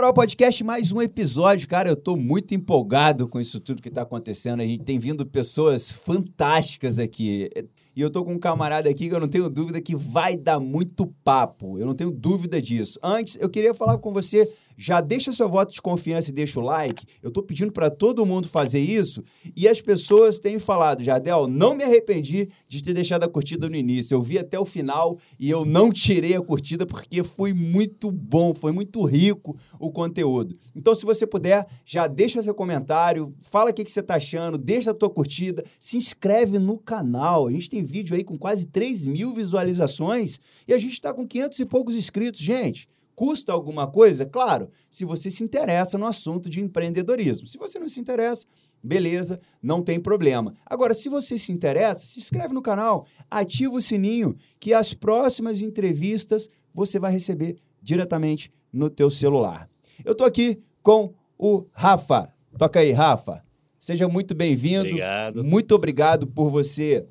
Moral Podcast, mais um episódio. Cara, eu tô muito empolgado com isso tudo que tá acontecendo. A gente tem vindo pessoas fantásticas aqui. E eu tô com um camarada aqui que eu não tenho dúvida que vai dar muito papo. Eu não tenho dúvida disso. Antes, eu queria falar com você já deixa seu voto de confiança e deixa o like. Eu tô pedindo para todo mundo fazer isso e as pessoas têm falado, Jadel, não me arrependi de ter deixado a curtida no início. Eu vi até o final e eu não tirei a curtida porque foi muito bom, foi muito rico o conteúdo. Então, se você puder, já deixa seu comentário, fala o que, que você tá achando, deixa a tua curtida, se inscreve no canal. A gente tem vídeo aí com quase 3 mil visualizações e a gente está com 500 e poucos inscritos. Gente, Custa alguma coisa? Claro, se você se interessa no assunto de empreendedorismo. Se você não se interessa, beleza, não tem problema. Agora, se você se interessa, se inscreve no canal, ativa o sininho, que as próximas entrevistas você vai receber diretamente no teu celular. Eu tô aqui com o Rafa. Toca aí, Rafa. Seja muito bem-vindo. Obrigado. Muito obrigado por você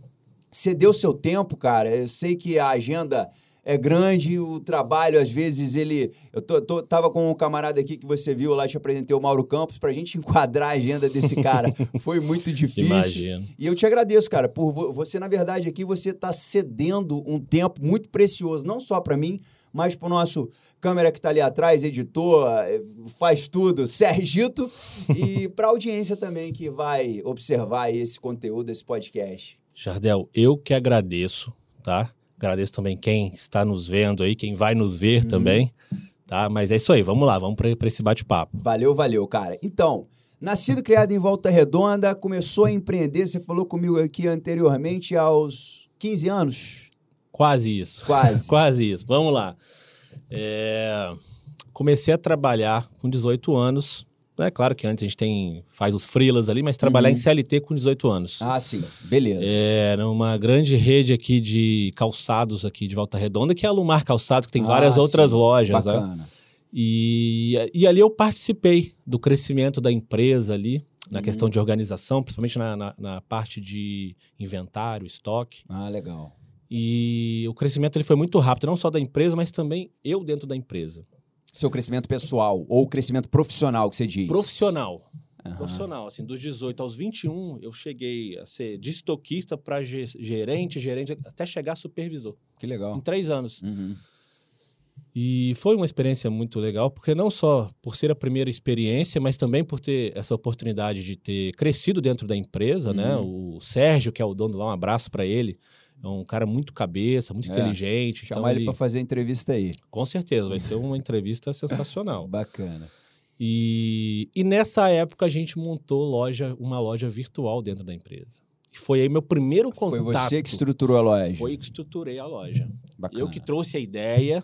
ceder o seu tempo, cara. Eu sei que a agenda é grande, o trabalho, às vezes, ele. Eu tô, tô, tava com um camarada aqui que você viu lá, te apresentei o Mauro Campos, pra gente enquadrar a agenda desse cara. Foi muito difícil. Imagino. E eu te agradeço, cara, por você, na verdade, aqui você tá cedendo um tempo muito precioso, não só para mim, mas pro nosso câmera que tá ali atrás, editor, eh, faz tudo, Sergito, e pra audiência também que vai observar esse conteúdo, esse podcast. Jardel, eu que agradeço, tá? Agradeço também quem está nos vendo aí, quem vai nos ver uhum. também. Tá? Mas é isso aí, vamos lá, vamos para esse bate-papo. Valeu, valeu, cara. Então, nascido criado em Volta Redonda, começou a empreender, você falou comigo aqui anteriormente, aos 15 anos? Quase isso. Quase. Quase isso. Vamos lá. É... Comecei a trabalhar com 18 anos é claro que antes a gente tem faz os freelas ali, mas trabalhar uhum. em CLT com 18 anos. Ah, sim. Beleza. Era uma grande rede aqui de calçados aqui de Volta Redonda, que é a Lumar Calçados, que tem ah, várias sim. outras lojas. Né? Bacana. Né? E, e ali eu participei do crescimento da empresa ali, na uhum. questão de organização, principalmente na, na, na, parte de inventário, estoque. Ah, legal. E o crescimento ele foi muito rápido, não só da empresa, mas também eu dentro da empresa. Seu crescimento pessoal ou crescimento profissional que você diz? Profissional. Uhum. Profissional, assim, dos 18 aos 21, eu cheguei a ser de estoquista para gerente, gerente, até chegar a supervisor. Que legal. Em três anos. Uhum. E foi uma experiência muito legal, porque não só por ser a primeira experiência, mas também por ter essa oportunidade de ter crescido dentro da empresa, né? uhum. né? O Sérgio, que é o dono lá, um abraço para ele. É um cara muito cabeça, muito é. inteligente. Chamar então ele, ele para fazer entrevista aí. Com certeza, vai ser uma entrevista sensacional. Bacana. E, e nessa época a gente montou loja, uma loja virtual dentro da empresa. Foi aí meu primeiro contato. Foi você que estruturou a loja? Foi que estruturei a loja. Bacana. Eu que trouxe a ideia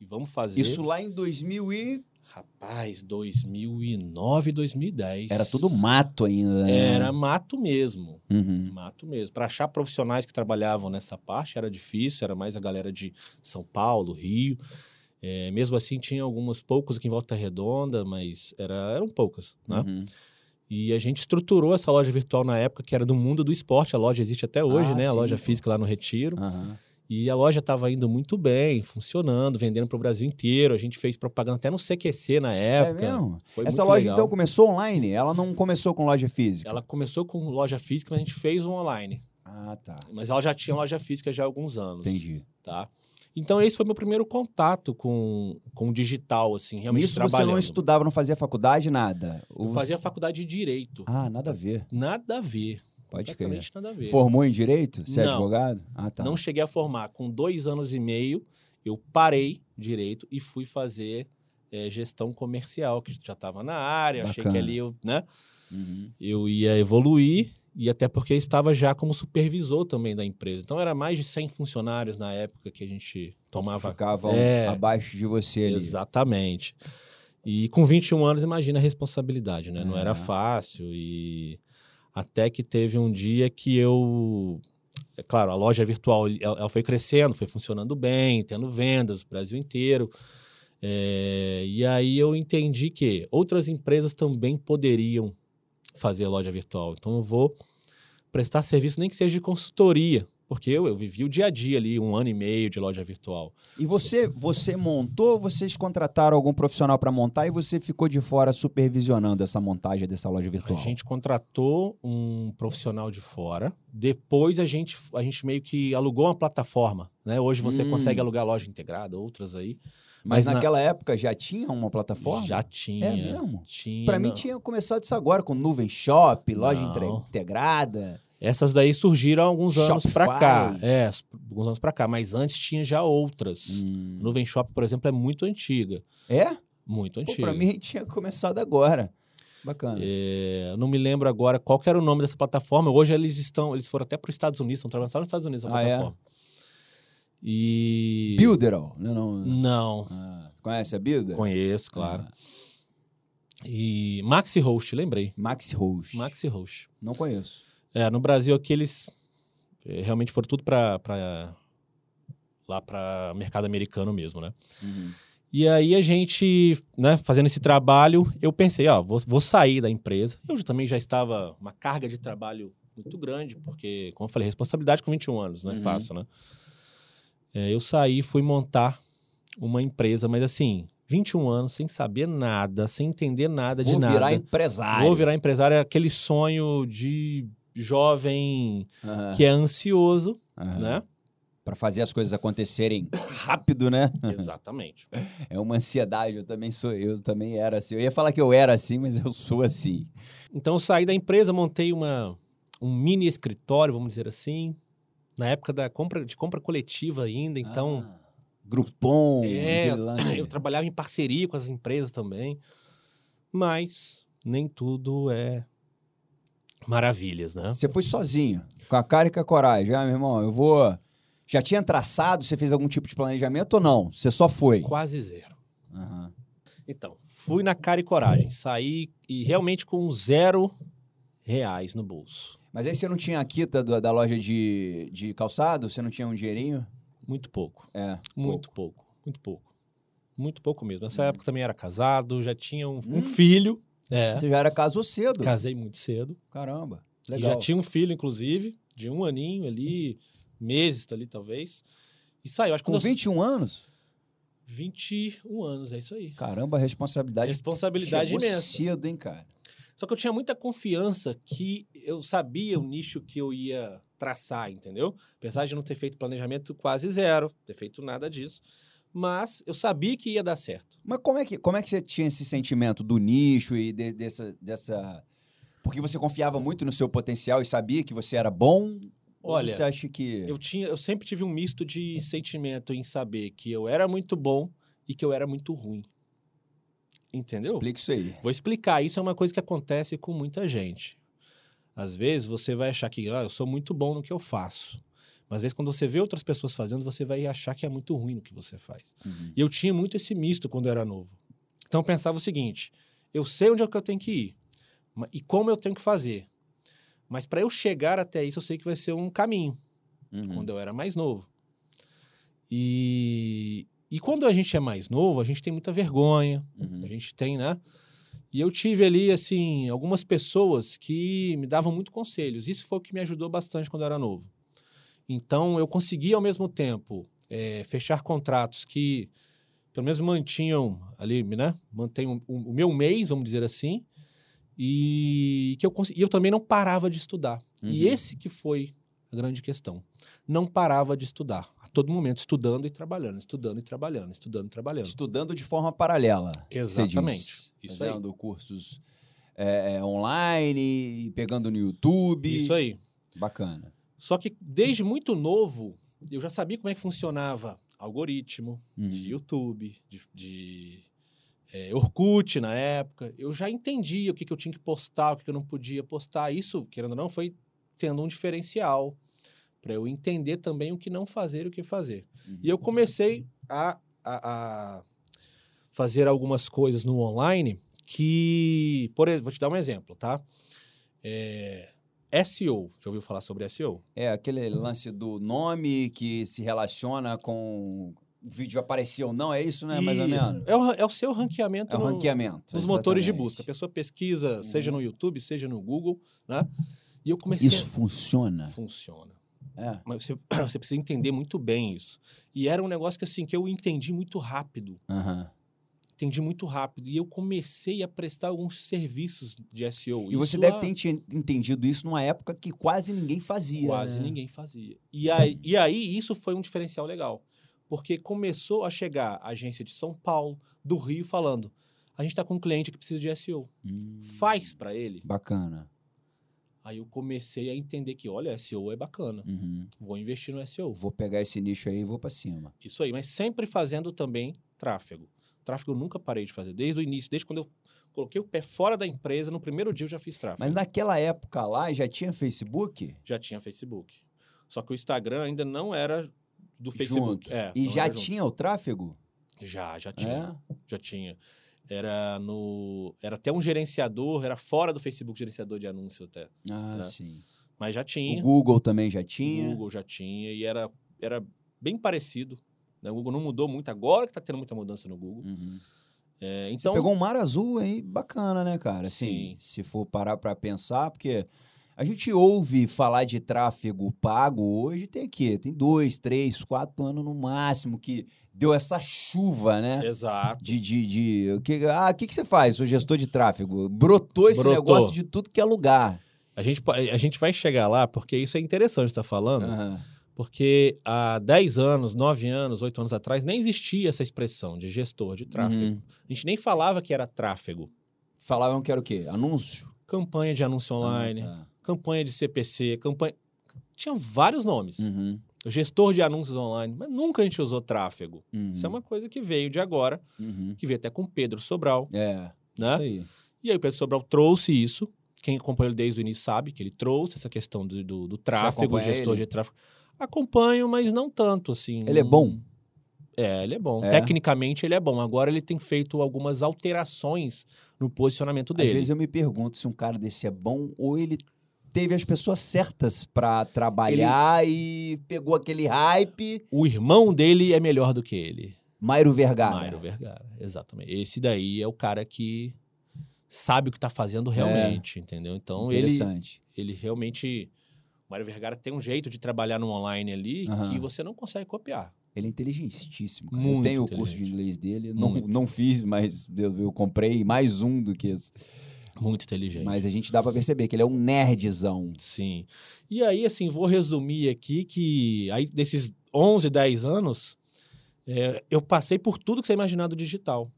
e vamos fazer. Isso lá em 2000 e... Rapaz, 2009, 2010. Era tudo mato ainda. Né? Era mato mesmo. Uhum. Mato mesmo. Para achar profissionais que trabalhavam nessa parte era difícil, era mais a galera de São Paulo, Rio. É, mesmo assim, tinha algumas poucos aqui em Volta Redonda, mas era, eram poucas, né? Uhum. E a gente estruturou essa loja virtual na época, que era do mundo do esporte. A loja existe até hoje, ah, né? Sim, a loja física lá no Retiro. Uhum. E a loja estava indo muito bem, funcionando, vendendo para o Brasil inteiro. A gente fez propaganda até no CQC na época. É mesmo? Foi Essa loja legal. então começou online? Ela não começou com loja física? Ela começou com loja física, mas a gente fez um online. Ah, tá. Mas ela já tinha loja física já há alguns anos. Entendi. Tá? Então, esse foi meu primeiro contato com, com o digital, assim, realmente Isso você não estudava, não fazia faculdade, nada? Eu fazia faculdade de Direito. Ah, nada a ver. Nada a ver. Pode crer. nada a ver. Formou em direito? Você é não, é advogado? Ah, tá. Não cheguei a formar. Com dois anos e meio, eu parei direito e fui fazer é, gestão comercial, que já estava na área. Bacana. Achei que ali eu, né, uhum. eu ia evoluir. E até porque estava já como supervisor também da empresa. Então era mais de 100 funcionários na época que a gente tomava. Ficavam é, abaixo de você ali. Exatamente. E com 21 anos, imagina a responsabilidade, né? É. Não era fácil e até que teve um dia que eu. É claro, a loja virtual ela foi crescendo, foi funcionando bem, tendo vendas no Brasil inteiro. É, e aí eu entendi que outras empresas também poderiam fazer loja virtual. Então eu vou prestar serviço, nem que seja de consultoria, Porque eu, eu vivi o dia a dia ali, um ano e meio de loja virtual. E você, você montou, vocês contrataram algum profissional para montar e você ficou de fora supervisionando essa montagem dessa loja virtual? A gente contratou um profissional de fora. Depois a gente, a gente meio que alugou uma plataforma. Né? Hoje você Hum. consegue alugar loja integrada, outras aí. Mas, mas na- naquela época já tinha uma plataforma? Já tinha. É mesmo? Tinha. Para mim tinha começado isso agora, com nuvem shop, loja Não. integrada. Essas daí surgiram há alguns anos pra cá. É, alguns anos pra cá. Mas antes tinha já outras. Hum. Nuvem Shop, por exemplo, é muito antiga. É? Muito antiga. pra mim tinha começado agora. Bacana. É, não me lembro agora qual era o nome dessa plataforma. Hoje eles estão, eles foram até para os Estados Unidos, estão trabalhando só nos Estados Unidos a Ah, é? plataforma. E Builderall. Não, não. não Ah, conhece a Builder? conheço, claro. Ah, E Maxi Host, lembrei. Maxi Rose. Maxi Host. Não conheço. É, no Brasil aqui eles é, realmente foram tudo para lá para mercado americano mesmo, né? Uhum. E aí a gente, né, fazendo esse trabalho, eu pensei, ó, vou, vou sair da empresa. Eu também já estava uma carga de trabalho muito grande, porque, como eu falei, responsabilidade com 21 anos, não é Uhum. fácil, né? É, eu saí, fui montar uma empresa, mas assim, 21 anos, sem saber nada, sem entender nada Vou de nada. virar empresário. Vou virar empresário, é aquele sonho de jovem Aham, que é ansioso, aham. né? Pra fazer as coisas acontecerem rápido, né? Exatamente. É uma ansiedade, eu também sou, eu também era assim. Eu ia falar que eu era assim, mas eu sou assim. Então eu saí da empresa, montei uma, um mini escritório, vamos dizer assim, na época da compra de compra coletiva ainda, então Ah, Groupon, é, eu trabalhava em parceria com as empresas também, mas nem tudo é maravilhas, né? Você foi sozinho, com a cara e com a coragem. Ah, meu irmão, eu vou. Já tinha traçado, você fez algum tipo de planejamento ou não? Você só foi? Quase zero. Aham. Então, fui na cara e coragem, saí e realmente com zero reais no bolso, Mas aí você não tinha a quita do- da loja de, de calçado? Você não tinha um dinheirinho? muito pouco. É. Muito pouco. muito pouco. Muito pouco mesmo. Nessa Hum. época também era casado, já tinha um, um filho. É. Você já era casou cedo. Casei muito cedo. Caramba. E Legal. já tinha um filho, inclusive, de um aninho ali, meses ali, talvez. E saiu. Acho que Com eu- 21 anos? 21 anos, é isso aí. Caramba, a responsabilidade. Responsabilidade imensa. cedo, hein, cara? Só que eu tinha muita confiança que eu sabia o nicho que eu ia traçar, entendeu? Apesar de não ter feito planejamento quase zero, ter feito nada disso. Mas eu sabia que ia dar certo. Mas como é que, como é que você tinha esse sentimento do nicho e de- dessa, dessa. Porque você confiava muito no seu potencial e sabia que você era bom? Ou Olha, você acha que. Eu, tinha, eu sempre tive um misto de sentimento em saber que eu era muito bom e que eu era muito ruim. Entendeu? Explica isso aí. Vou explicar. Isso é uma coisa que acontece com muita gente. Às vezes você vai achar que ah, eu sou muito bom no que eu faço. Mas às vezes quando você vê outras pessoas fazendo, você vai achar que é muito ruim no que você faz. Uhum. E eu tinha muito esse misto quando eu era novo. Então eu pensava o seguinte: eu sei onde é que eu tenho que ir e como eu tenho que fazer. Mas para eu chegar até isso, eu sei que vai ser um caminho Uhum. quando eu era mais novo. E, e quando a gente é mais novo, a gente tem muita vergonha, Uhum. a gente tem, né? E eu tive ali, assim, algumas pessoas que me davam muito conselhos. Isso foi o que me ajudou bastante quando eu era novo. Então, eu consegui, ao mesmo tempo, eh, fechar contratos que, pelo menos, mantinham ali, né? Mantém o, o meu mês, vamos dizer assim. E que eu, cons- e eu também não parava de estudar. E Uhum. esse que foi a grande questão. Não parava de estudar. A todo momento, estudando e trabalhando, estudando e trabalhando, estudando e trabalhando. Estudando de forma paralela. Exatamente. Isso aí. Fazendo cursos é, é, online, pegando no YouTube. Isso aí. Bacana. Só que desde muito novo, eu já sabia como é que funcionava algoritmo Uhum. de YouTube, de, de eh, Orkut na época. Eu já entendia o que, que eu tinha que postar, o que, que eu não podia postar. Isso, querendo ou não, foi tendo um diferencial para eu entender também o que não fazer e o que fazer. Uhum. E eu comecei a, a, a fazer algumas coisas no online que, por exemplo, vou te dar um exemplo, tá? É, SEO, já ouviu falar sobre SEO? É aquele lance do nome que se relaciona com o vídeo aparecer ou não, é isso, né? Mais ou Isso. menos. É o, é o seu ranqueamento É o no- ranqueamento. nos motores de exatamente. busca. A pessoa pesquisa, Uhum. seja no YouTube, seja no Google, né? E eu comecei Isso funciona. a... Funciona. É. Mas você, você precisa entender muito bem isso. E era um negócio que, assim, que eu entendi muito rápido. Aham. Entendi muito rápido. E eu comecei a prestar alguns serviços de SEO. E você Isso deve há- ter enten- entendido isso numa época que quase ninguém fazia. Quase né? ninguém fazia. E aí, e aí, isso foi um diferencial legal. Porque começou a chegar a agência de São Paulo, do Rio, falando: a gente está com um cliente que precisa de SEO. Hum, Faz para ele. Bacana. Aí eu comecei a entender que, olha, SEO é bacana. Uhum. Vou investir no SEO. Vou pegar esse nicho aí e vou pra cima. Isso aí, mas sempre fazendo também tráfego. Tráfego eu nunca parei de fazer. Desde o início, desde quando eu coloquei o pé fora da empresa, no primeiro dia eu já fiz tráfego. Mas naquela época lá já tinha Facebook? Já tinha Facebook. Só que o Instagram ainda não era do Facebook. É, e já tinha o tráfego? Já, já tinha. É? Já tinha. Era no. Era até um gerenciador, era fora do Facebook gerenciador de anúncio até. Ah, É. sim. Mas já tinha. O Google também já O tinha. Google já tinha. E era, era bem parecido. Né? O Google não mudou muito, agora que tá tendo muita mudança no Google. Uhum. É, Você então, pegou um mar azul aí, bacana, né, cara? Assim, Sim. se for parar pra pensar, porque a gente ouve falar de tráfego pago hoje, tem aqui, tem dois, três, quatro anos no máximo que deu essa chuva, né? Exato. De, de, de o que, ah, o que, que você faz, sou gestor de tráfego? Brotou esse Brotou. negócio de tudo que é lugar. A gente, a gente vai chegar lá, porque isso é interessante estar falando, Aham. Porque há 10 anos, 9 anos, 8 anos atrás, nem existia essa expressão de gestor de tráfego. Uhum. A gente nem falava que era tráfego. Falavam que era o quê? Anúncio? Campanha de anúncio online, Ah, tá. campanha de CPC, campanha. Tinha vários nomes. Uhum, Gestor de anúncios online, mas nunca a gente usou tráfego. uhum, Isso é uma coisa que veio de agora, uhum. que veio até com Pedro Sobral, É, né? isso aí. E aí o Pedro Sobral trouxe isso. Quem acompanha ele desde o início sabe que ele trouxe essa questão do, do, do tráfego, gestor ele? de tráfego. Acompanho, mas não tanto, assim. Ele é bom? É, ele é bom. É? Tecnicamente ele é bom. Agora ele tem feito algumas alterações no posicionamento Às dele. vezes eu me pergunto se um cara desse é bom ou ele teve as pessoas certas pra trabalhar e pegou aquele hype. O irmão dele é melhor do que ele. Mairo Vergara. Mário Vergara, exatamente. Esse daí é o cara que sabe o que tá fazendo realmente, entendeu? Então ele, Interessante. ele realmente. O Mário Vergara tem um jeito de trabalhar no online ali Aham. que você não consegue copiar. Ele é inteligentíssimo. cara. eu Muito tenho o curso de inglês dele. Não, Muito. não fiz, mas eu, eu comprei mais um do que esse. Muito inteligente. Mas a gente dá pra perceber que ele é um nerdzão. Sim. E aí, assim, vou resumir aqui que aí, desses 11, 10 anos, é, eu passei por tudo que você imaginar do digital.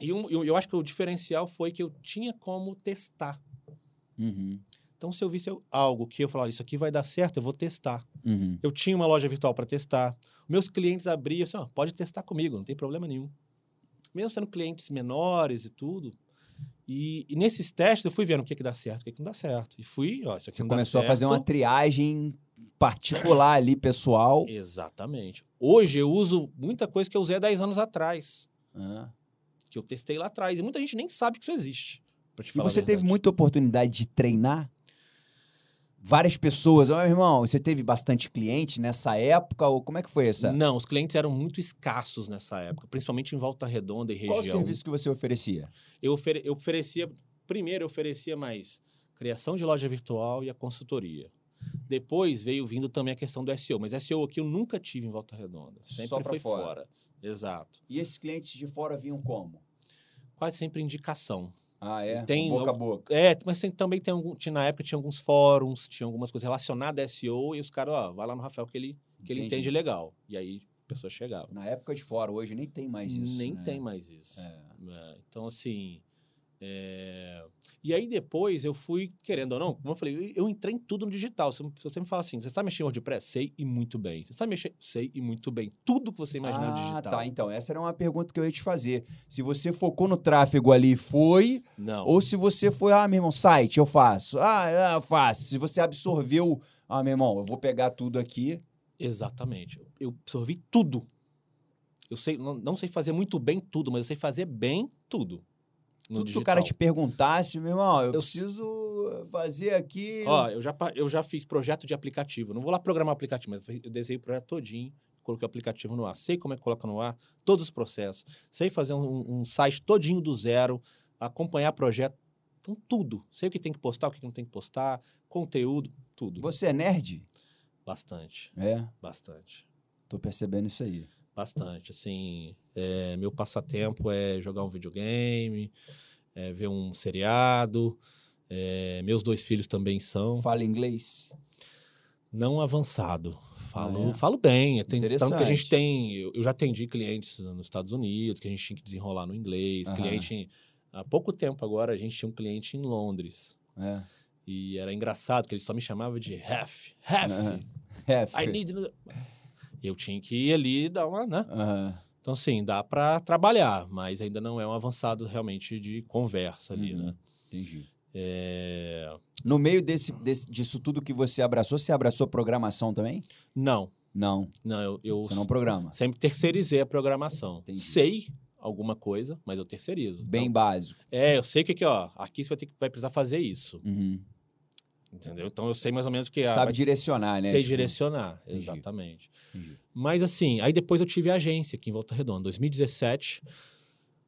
E um- eu, eu acho que o diferencial foi que eu tinha como testar. Uhum, Então, se eu visse algo que eu falava, isso aqui vai dar certo, eu vou testar. uhum. Eu tinha uma loja virtual para testar. Meus clientes abriam assim, ó, pode testar comigo, não tem problema nenhum. Mesmo sendo clientes menores e tudo. E, e nesses testes eu fui vendo o que, que dá certo, o que, que não dá certo. E fui, ó, isso aqui Você não dá começou a fazer uma certo. triagem particular ali, pessoal. Exatamente. Hoje eu uso muita coisa que eu usei há 10 anos atrás, Ah. que eu testei lá atrás. E muita gente nem sabe que isso existe. E você teve muita oportunidade de treinar? Várias pessoas. Meu irmão, você teve bastante cliente nessa época? Ou como é que foi essa? Não, os clientes eram muito escassos nessa época, principalmente em Volta Redonda e região. Qual o serviço que você oferecia? eu, ofere- eu oferecia, primeiro eu oferecia mais criação de loja virtual e a consultoria. Depois veio vindo também a questão do SEO, mas SEO aqui eu nunca tive em Volta Redonda. Sempre Só foi fora. fora. Exato. E esses clientes de fora vinham como? Quase sempre indicação. Ah, é? Tem boca a boca. É, mas tem- também tem algum, tinha, na época tinha alguns fóruns, tinha algumas coisas relacionadas a SEO e os caras, ó, vai lá no Rafael que ele, que ele entende legal. E aí a pessoa chegava. Na época de fora, hoje nem tem mais isso. Nem né? tem mais isso. É. É, então, assim. É, E aí depois eu fui, querendo ou não, como eu falei, eu entrei em tudo no digital. Se você me fala assim, você sabe mexer em WordPress? Sei e muito bem. Você sabe mexer? Sei e muito bem. Tudo que você imaginar no ah, digital. tá. Então, essa era uma pergunta que eu ia te fazer. Se você focou no tráfego ali, foi. Não. Ou se você foi, ah, meu irmão, site, eu faço. Ah, ah, eu faço. Se você absorveu, ah, meu irmão, eu vou pegar tudo aqui. Exatamente. Eu absorvi tudo. Eu sei, não, não sei fazer muito bem tudo, mas eu sei fazer bem tudo. No tudo que o cara te perguntasse, meu irmão, eu, Eu- preciso fazer aqui. Ó, eu já, eu já fiz projeto de aplicativo. Não vou lá programar aplicativo, mas eu desenhei o projeto todinho, coloquei o aplicativo no ar. Sei como é que coloca no ar, todos os processos. Sei fazer um, um site todinho do zero, acompanhar projeto. Então, tudo. Sei o que tem que postar, o que não tem que postar, conteúdo, tudo. Você é nerd? Bastante. É? Bastante. Tô percebendo isso aí. Bastante. Assim, é, meu passatempo é jogar um videogame, é ver um seriado. É, meus dois filhos também são. Fala inglês? Não avançado. Falo, Ah, falo bem. Tem, tanto que a gente tem. Eu, já atendi clientes nos Estados Unidos, que a gente tinha que desenrolar no inglês. Aham. Cliente. Há pouco tempo agora, a gente tinha um cliente em Londres. É. E era engraçado, que ele só me chamava de. Ref. Aham. É, I need. Eu tinha que ir ali e dar uma, né? Aham. Então, sim, dá para trabalhar, mas ainda não é um avançado realmente de conversa ali, Uhum. né? Entendi. É, No meio desse, desse- disso tudo que você abraçou, você abraçou programação também? Não, Não, não, eu, eu você não programa. sempre terceirizei a programação. Entendi. Sei alguma coisa, mas eu terceirizo. Bem Então, básico. é, eu sei que aqui, ó, aqui você vai, ter, que- vai precisar fazer isso, Uhum. Entendeu? Então eu sei mais ou menos o que... ah, Sabe direcionar, né? Sei Tipo, direcionar, Entendi. exatamente. Entendi. Mas assim, aí depois eu tive a agência aqui em Volta Redonda, 2017.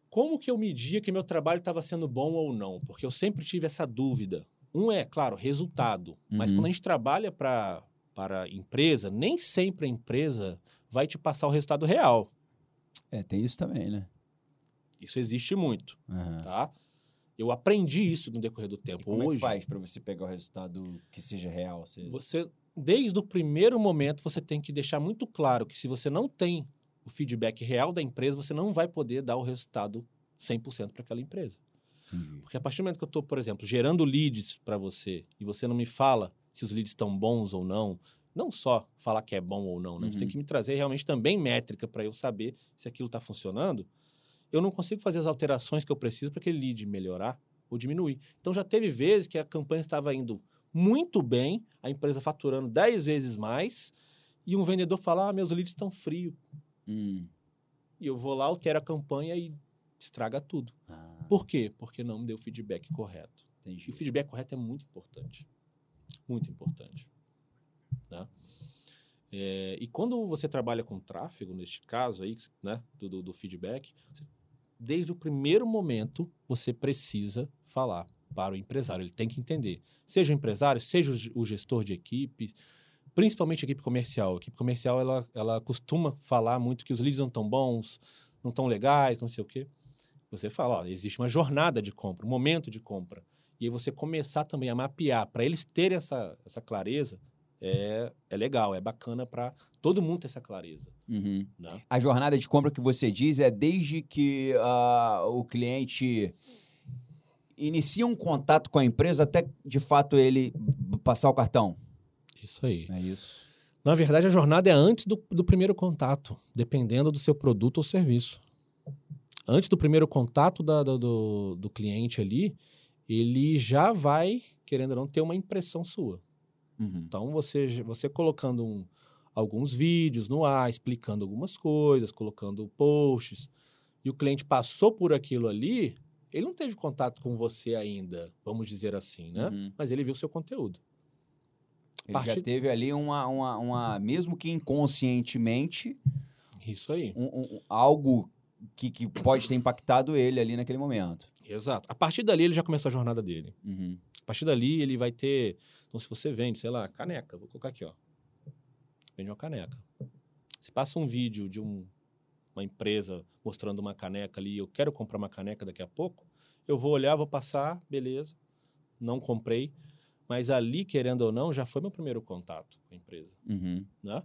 Como que eu media que meu trabalho estava sendo bom ou não? Porque eu sempre tive essa dúvida. Um é, claro, resultado. Mas Uhum. quando a gente trabalha para para empresa, nem sempre a empresa vai te passar o resultado real. É, tem isso também, né? Isso existe muito, Aham. tá? Eu aprendi isso no decorrer do tempo. Como é Hoje, que faz pra você pegar o resultado que seja real? Você... você, desde o primeiro momento, você tem que deixar muito claro que se você não tem o feedback real da empresa, você não vai poder dar o resultado 100% para aquela empresa. Entendi. Porque a partir do momento que eu estou, por exemplo, gerando leads para você e você não me fala se os leads estão bons ou não, não só falar que é bom ou não, né? Você Uhum. tem que me trazer realmente também métrica para eu saber se aquilo está funcionando. Eu não consigo fazer as alterações que eu preciso para aquele lead melhorar ou diminuir. Então já teve vezes que a campanha estava indo muito bem, a empresa faturando 10 vezes mais, e um vendedor fala: ah, meus leads estão frios. Hum. E eu vou lá, altero a campanha e estraga tudo. Ah, Por quê? Porque não me deu o feedback correto. E entendi. o feedback correto é muito importante. Muito importante. Tá? É, e quando você trabalha com tráfego, neste caso aí, né, do, do- do feedback, você- desde o primeiro momento você precisa falar para o empresário. Ele tem que entender. Seja o empresário, seja o ge- o gestor de equipe, principalmente a equipe comercial. A equipe comercial, ela, ela costuma falar muito que os leads não estão bons, não estão legais, não sei o quê. Você fala, ó, existe uma jornada de compra, um momento de compra. E aí você começar também a mapear, para eles terem essa, essa clareza, é, é legal, é bacana para todo mundo ter essa clareza. Uhum. Né? A jornada de compra que você diz é desde que ah, o cliente inicia um contato com a empresa até de fato ele passar o cartão. Isso aí. É isso. Na verdade, a jornada é antes do, do primeiro contato, dependendo do seu produto ou serviço. Antes do primeiro contato da- do, do, do cliente ali, ele já vai, querendo ou não, ter uma impressão sua. Uhum. Então, você, você colocando um- alguns vídeos no ar, explicando algumas coisas, colocando posts, e o cliente passou por aquilo ali, ele não teve contato com você ainda, vamos dizer assim, né? Uhum. Mas ele viu seu conteúdo. Ele já Partir- teve ali uma, uma, uma- mesmo que inconscientemente, Isso aí. um- um- algo que, que pode ter impactado ele ali naquele momento. Exato. A partir dali, ele já começou a jornada dele. Uhum. A partir dali, ele vai ter. Então, se você vende, sei lá, caneca, vou colocar aqui, ó. Vende uma caneca. Se passa um vídeo de um- uma empresa mostrando uma caneca ali, eu quero comprar uma caneca daqui a pouco, eu vou olhar, vou passar, beleza, não comprei. Mas ali, querendo ou não, já foi meu primeiro contato com a empresa, Uhum. né?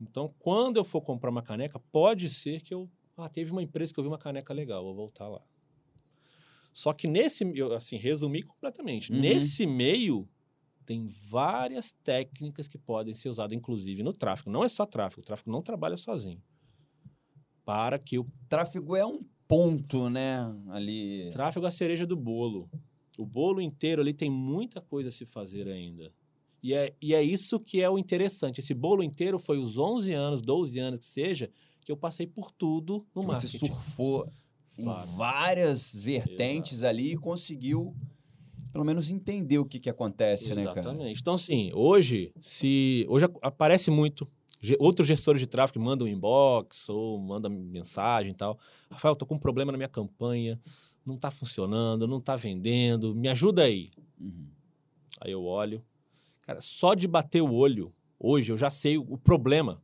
Então, quando eu for comprar uma caneca, pode ser que eu. Ah, teve uma empresa que eu vi uma caneca legal, vou voltar lá. Só que nesse, eu, assim, resumi completamente. Uhum. Nesse meio, tem várias técnicas que podem ser usadas, inclusive no tráfego. Não é só tráfego, o tráfego não trabalha sozinho. Para que o Tráfego é um ponto, né? Ali. tráfego é a cereja do bolo. O bolo inteiro ali tem muita coisa a se fazer ainda. E é, e é isso que é o interessante. Esse bolo inteiro foi os 11 anos, 12 anos que seja, que eu passei por tudo no que você marketing. surfou em várias vertentes ali e conseguiu, pelo menos, entender o que, que acontece, né, cara? Exatamente. Então, assim, hoje, se. Hoje aparece muito. Outros gestores de tráfego mandam inbox ou mandam mensagem e tal. Rafael, tô com um problema na minha campanha, não tá funcionando, não tá vendendo, me ajuda aí. Uhum. Aí eu olho. Cara, só de bater o olho, Hoje eu já sei o problema.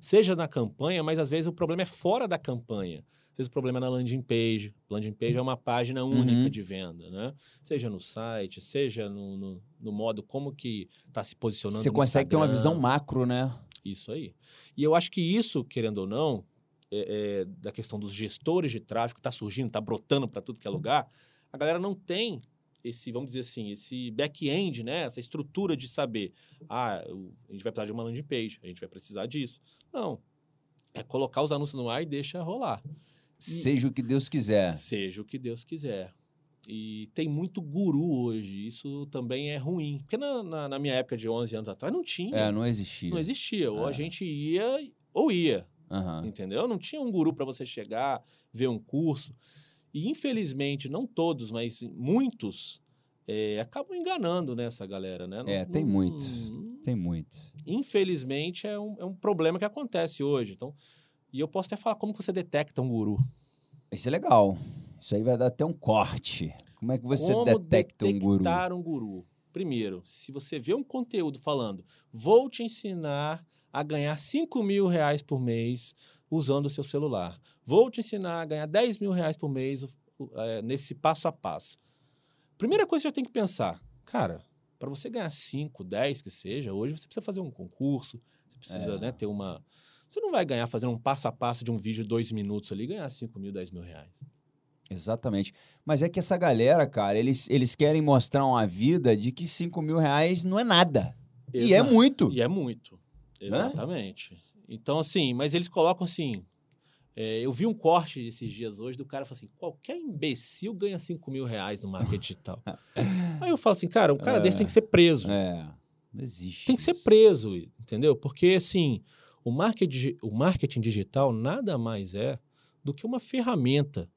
Seja na campanha, mas às vezes o problema é fora da campanha. Às vezes o problema é na landing page. Landing page é uma página única Uhum. de venda, né? Seja no site, seja no, no, no modo como que está se posicionando Você consegue ter uma Instagram. visão macro, né? Isso aí. E eu acho que isso, querendo ou não, é- é da questão dos gestores de tráfego, está surgindo, está brotando para tudo que é lugar, a galera não tem esse, vamos dizer assim, esse back-end, né? Essa estrutura de saber, ah, a gente vai precisar de uma landing page, a gente vai precisar disso. Não. É colocar os anúncios no ar e deixa rolar. Seja o que Deus quiser. Seja o que Deus quiser. E tem muito guru hoje, isso também é ruim. Porque na, na- na minha época de 11 anos atrás não tinha. É, não existia. Não existia. Ou a É. gente ia ou ia. Aham. Entendeu? Não tinha um guru para você chegar, ver um curso. E infelizmente, não todos, mas muitos é, acabam enganando né, essa galera, né? Não- É, tem muitos. Tem muito. Infelizmente, é um, é um problema que acontece hoje. Então, e eu posso até falar como que você detecta um guru. Isso é legal. Isso aí vai dar até um corte. Como é que você como detecta um guru? detectar um guru? Primeiro, se você vê um conteúdo falando, vou te ensinar a ganhar 5 mil reais por mês usando o seu celular. Vou te ensinar a ganhar 10 mil reais por mês é, nesse passo a passo. Primeira coisa que você tem que pensar, cara, para você ganhar 5, 10 que seja, hoje você precisa fazer um concurso, você precisa É. né, ter uma. Você não vai ganhar fazendo um passo a passo de um vídeo de dois minutos ali ganhar 5 mil, 10 mil reais. Exatamente. Mas é que essa galera, cara, eles, eles querem mostrar uma vida de que 5 mil reais não é nada. E é muito. E é muito. Exatamente. Então, assim, mas eles colocam assim. é, eu vi um corte esses dias hoje do cara falou assim: qualquer imbecil ganha 5 mil reais no marketing digital. Aí eu falo assim, cara, um cara desse tem que ser preso. É. Não existe. Tem que ser isso. preso, entendeu? Porque, assim, o marketing, o marketing digital nada mais é do que uma ferramenta,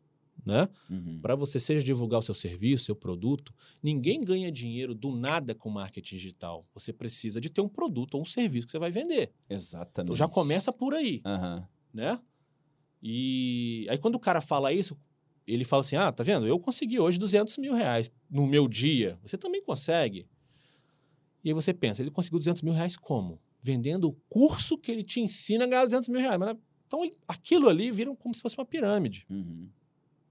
né? Uhum. Para você seja divulgar o seu serviço, seu produto, ninguém ganha dinheiro do nada com marketing digital. Você precisa de ter um produto ou um serviço que você vai vender. Exatamente. Então já começa por aí, Aham. né? E aí quando o cara fala isso, ele fala assim, ah, tá vendo? Eu consegui hoje 200 mil reais no meu dia. Você também consegue. E aí você pensa, ele conseguiu 200 mil reais como? Vendendo o curso que ele te ensina a ganhar 200 mil reais. Mas, então aquilo ali vira como se fosse uma pirâmide. Uhum.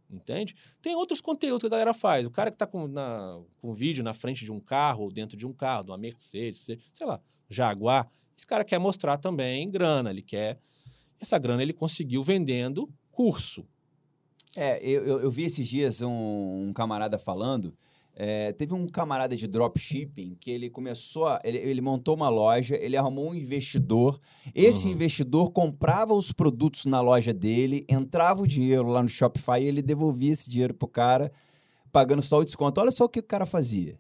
Entende? Tem outros conteúdos que a galera faz. O cara que tá com, na, com vídeo na frente de um carro ou dentro de um carro, de uma Mercedes, sei, sei lá, Jaguar. Esse cara quer mostrar também grana. Ele quer. Essa grana ele conseguiu vendendo curso. É, eu, eu, eu vi esses dias um, um camarada falando. É, teve um camarada de dropshipping que ele começou, a, ele, ele montou uma loja, ele arrumou um investidor. Esse Uhum. investidor comprava os produtos na loja dele, entrava o dinheiro lá no Shopify e ele devolvia esse dinheiro pro cara, pagando só o desconto. Olha só o que o cara fazia.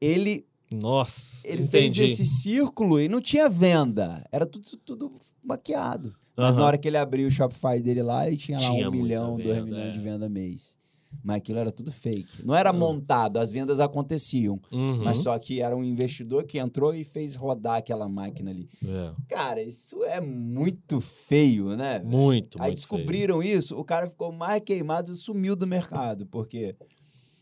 Ele Nossa, ele entendi. fez esse círculo e não tinha venda. Era tudo, tudo maquiado. Mas na hora que ele abriu o Shopify dele lá, ele tinha lá Tinha um milhão, dois venda, milhões é. de venda mês. Mas aquilo era tudo fake. Não era montado, as vendas aconteciam. Uhum. Mas só que era um investidor que entrou e fez rodar aquela máquina ali. É. Cara, isso é muito feio, né? Muito, Aí muito descobriram isso, o cara ficou mais queimado e sumiu do mercado. Porque, feio.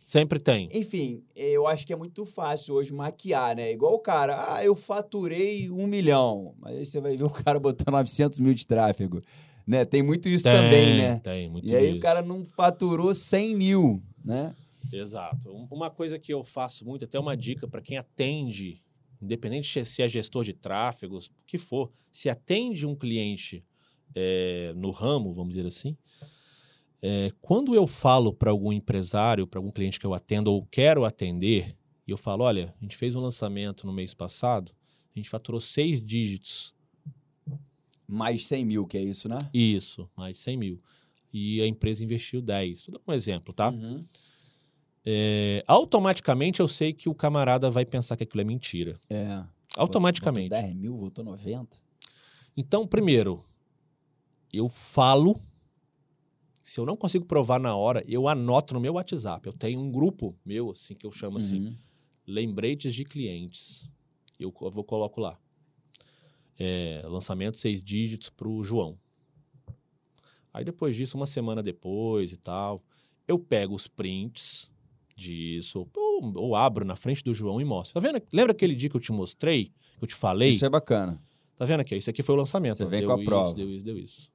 Sempre tem. enfim, eu acho que é muito fácil hoje maquiar, né? Igual o cara, ah, eu faturei um milhão. Mas aí você vai ver o cara botando 900 mil de tráfego. Né? Tem muito isso tem, também, né? Tem, muito E aí disso. o cara não faturou 100 mil, né? Exato. Um- Uma coisa que eu faço muito, até uma dica para quem atende, independente se é gestor de tráfego, o que for, se atende um cliente é, no ramo, vamos dizer assim, é, quando eu falo para algum empresário, para algum cliente que eu atendo ou quero atender, e eu falo, olha, a gente fez um lançamento no mês passado, a gente faturou seis dígitos. Mais 100 mil, que é isso, né? Isso, mais de 100 mil. E a empresa investiu 10. Vou dar um exemplo, tá? Uhum. É, automaticamente eu sei que o camarada vai pensar que aquilo é mentira. É. Automaticamente. Voltou 10 mil, voltou 90. Então, primeiro, eu falo. Se eu não consigo provar na hora, eu anoto no meu WhatsApp. Eu tenho um grupo meu, assim, que eu chamo assim, Uhum. lembretes de clientes. Eu vou coloco lá. É, lançamento seis dígitos para o João. Aí depois disso, uma semana depois e tal, eu pego os prints disso. Ou, ou abro na frente do João e mostro. Tá vendo? Lembra aquele dia que eu te mostrei, que eu te falei? Isso é bacana. Tá vendo aqui? Isso aqui foi o lançamento. Você vem deu com a isso, prova. Deu isso, deu isso.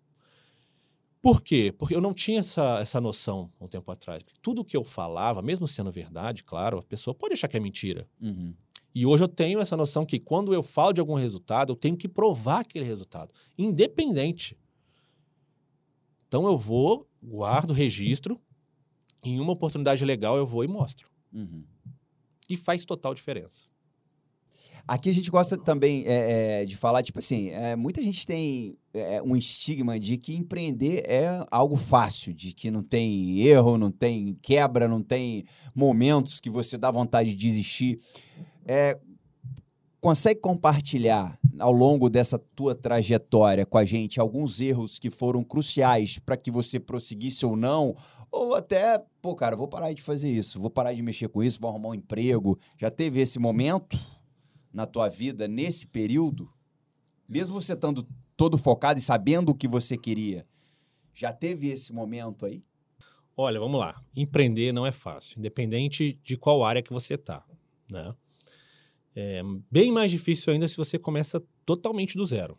Por quê? Porque eu não tinha essa, essa noção um tempo atrás. Porque tudo que eu falava, mesmo sendo verdade, claro, a pessoa pode achar que é mentira. Uhum. E hoje eu tenho essa noção que quando eu falo de algum resultado, eu tenho que provar aquele resultado, independente. Então eu vou, guardo, registro, em uma oportunidade legal eu vou e mostro. Uhum. E faz total diferença. Aqui a gente gosta também é, é, de falar, tipo assim, é, muita gente tem é, um estigma de que empreender é algo fácil, de que não tem erro, não tem quebra, não tem momentos que você dá vontade de desistir. É, consegue compartilhar ao longo dessa tua trajetória com a gente alguns erros que foram cruciais para que você prosseguisse ou não? Ou até, pô, cara, vou parar de fazer isso, vou parar de mexer com isso, vou arrumar um emprego. Já teve esse momento? na tua vida nesse período, mesmo você estando todo focado e sabendo o que você queria, já teve esse momento aí? Olha, vamos lá. Empreender não é fácil, independente de qual área que você está, né? É bem mais difícil ainda se você começa totalmente do zero.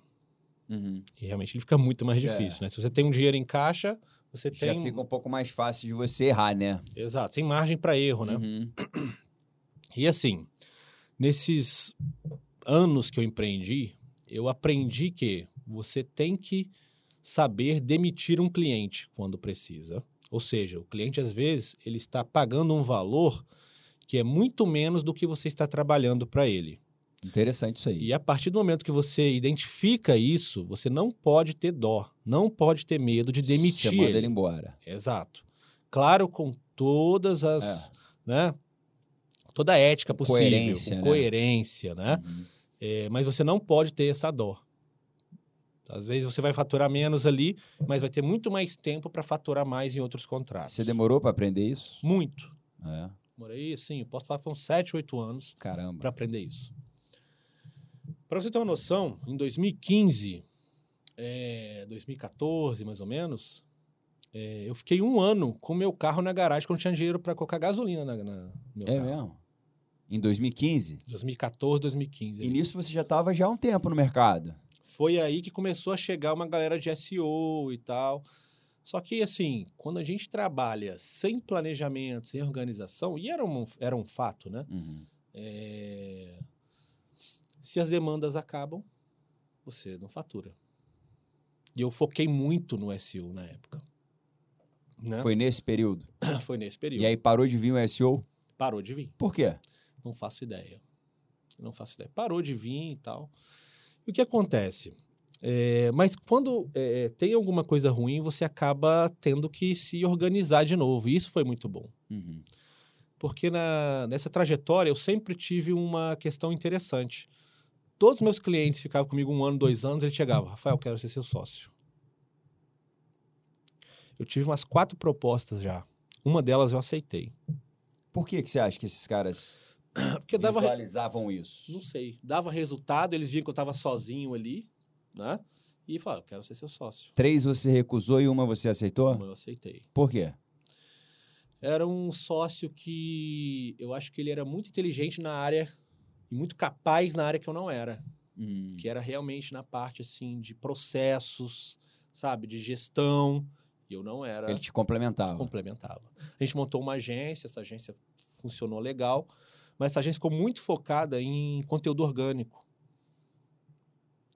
Uhum. E realmente ele fica muito mais difícil, É. né? Se você tem um dinheiro em caixa, você Já tem. fica um pouco mais fácil de você errar, né? Exato, sem margem para erro, né? Uhum. E assim, nesses anos que eu empreendi, eu aprendi que você tem que saber demitir um cliente quando precisa. Ou seja, o cliente às vezes ele está pagando um valor que é muito menos do que você está trabalhando para ele. Interessante isso aí. E a partir do momento que você identifica isso, você não pode ter dó, não pode ter medo de demitir Você manda ele. ele embora. Exato. Claro, com todas as, É. né? Toda a ética possível, Coerência, com né? coerência, né? Uhum. É, mas você não pode ter essa dó. Às vezes você vai faturar menos ali, mas vai ter muito mais tempo para faturar mais em outros contratos. Você demorou para aprender isso? Muito. É. Demorei, sim, eu posso falar que foram 7, 8 anos para aprender isso. Para você ter uma noção, em 2015, é, 2014 mais ou menos, é, eu fiquei um ano com meu carro na garagem quando tinha dinheiro para colocar gasolina na, na no meu É carro. mesmo? Em 2015? 2014, 2015. E ali. nisso você já estava já há um tempo no mercado. Foi aí que começou a chegar uma galera de SEO e tal. Só que, assim, quando a gente trabalha sem planejamento, sem organização, e era um, era um fato, né? Uhum. É, Se as demandas acabam, você não fatura. E eu foquei muito no SEO na época. Né? Foi nesse período. Foi nesse período. E aí parou de vir o SEO? Parou de vir. Por quê? Não faço ideia. Não faço ideia. Parou de vir e tal. E o que acontece? É, mas quando é, tem alguma coisa ruim, você acaba tendo que se organizar de novo. E isso foi muito bom. Uhum. Porque na, nessa trajetória eu sempre tive uma questão interessante. Todos os meus clientes ficavam comigo um ano, dois anos, ele chegava, Rafael, quero ser seu sócio. Eu tive umas quatro propostas já. Uma delas eu aceitei. Por que, que você acha que esses caras Porque dava, visualizavam isso? não sei, dava resultado, eles viam que eu estava sozinho ali, né? E falaram, eu quero ser seu sócio. Três você recusou e uma você aceitou? Uma eu aceitei. Por quê? Era um sócio que eu acho que ele era muito inteligente na área e muito capaz na área que eu não era. Hum. que era realmente na parte assim de processos, sabe, de gestão. E eu não era, Ele te complementava. complementava. A gente montou uma agência, essa agência funcionou legal, mas essa agência ficou muito focada em conteúdo orgânico.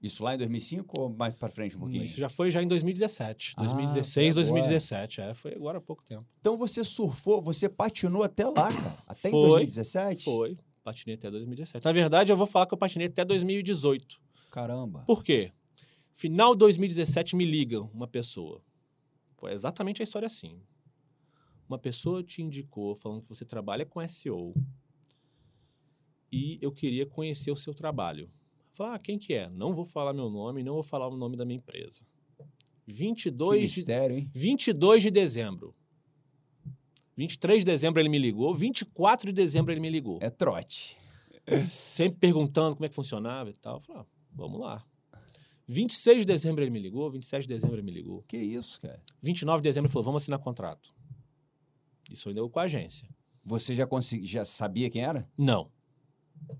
Isso lá em 2005 ou mais para frente um pouquinho? Isso já foi já em 2017, Ah, 2016, foi agora. 2017, é, foi agora há pouco tempo. Então você surfou, você patinou até lá, cara. Até em Foi, 2017? Foi, patinei até 2017. Na verdade, eu vou falar que eu patinei até 2018. Caramba. Por quê? Final de 2017 me liga uma pessoa. Foi exatamente a história assim. Uma pessoa te indicou falando que você trabalha com SEO e eu queria conhecer o seu trabalho. Falei, ah, quem que é? Não vou falar meu nome, não vou falar o nome da minha empresa. Que 22 de, mistério, hein? 22 de dezembro. 23 de dezembro ele me ligou, 24 de dezembro ele me ligou. É trote. sempre perguntando como é que funcionava e tal. Eu falei, ah, vamos lá. 26 de dezembro ele me ligou, 27 de dezembro ele me ligou. Que isso, cara? 29 de dezembro ele falou, vamos assinar contrato. Isso ainda eu com a agência. Você já, consegui, já sabia quem era? Não.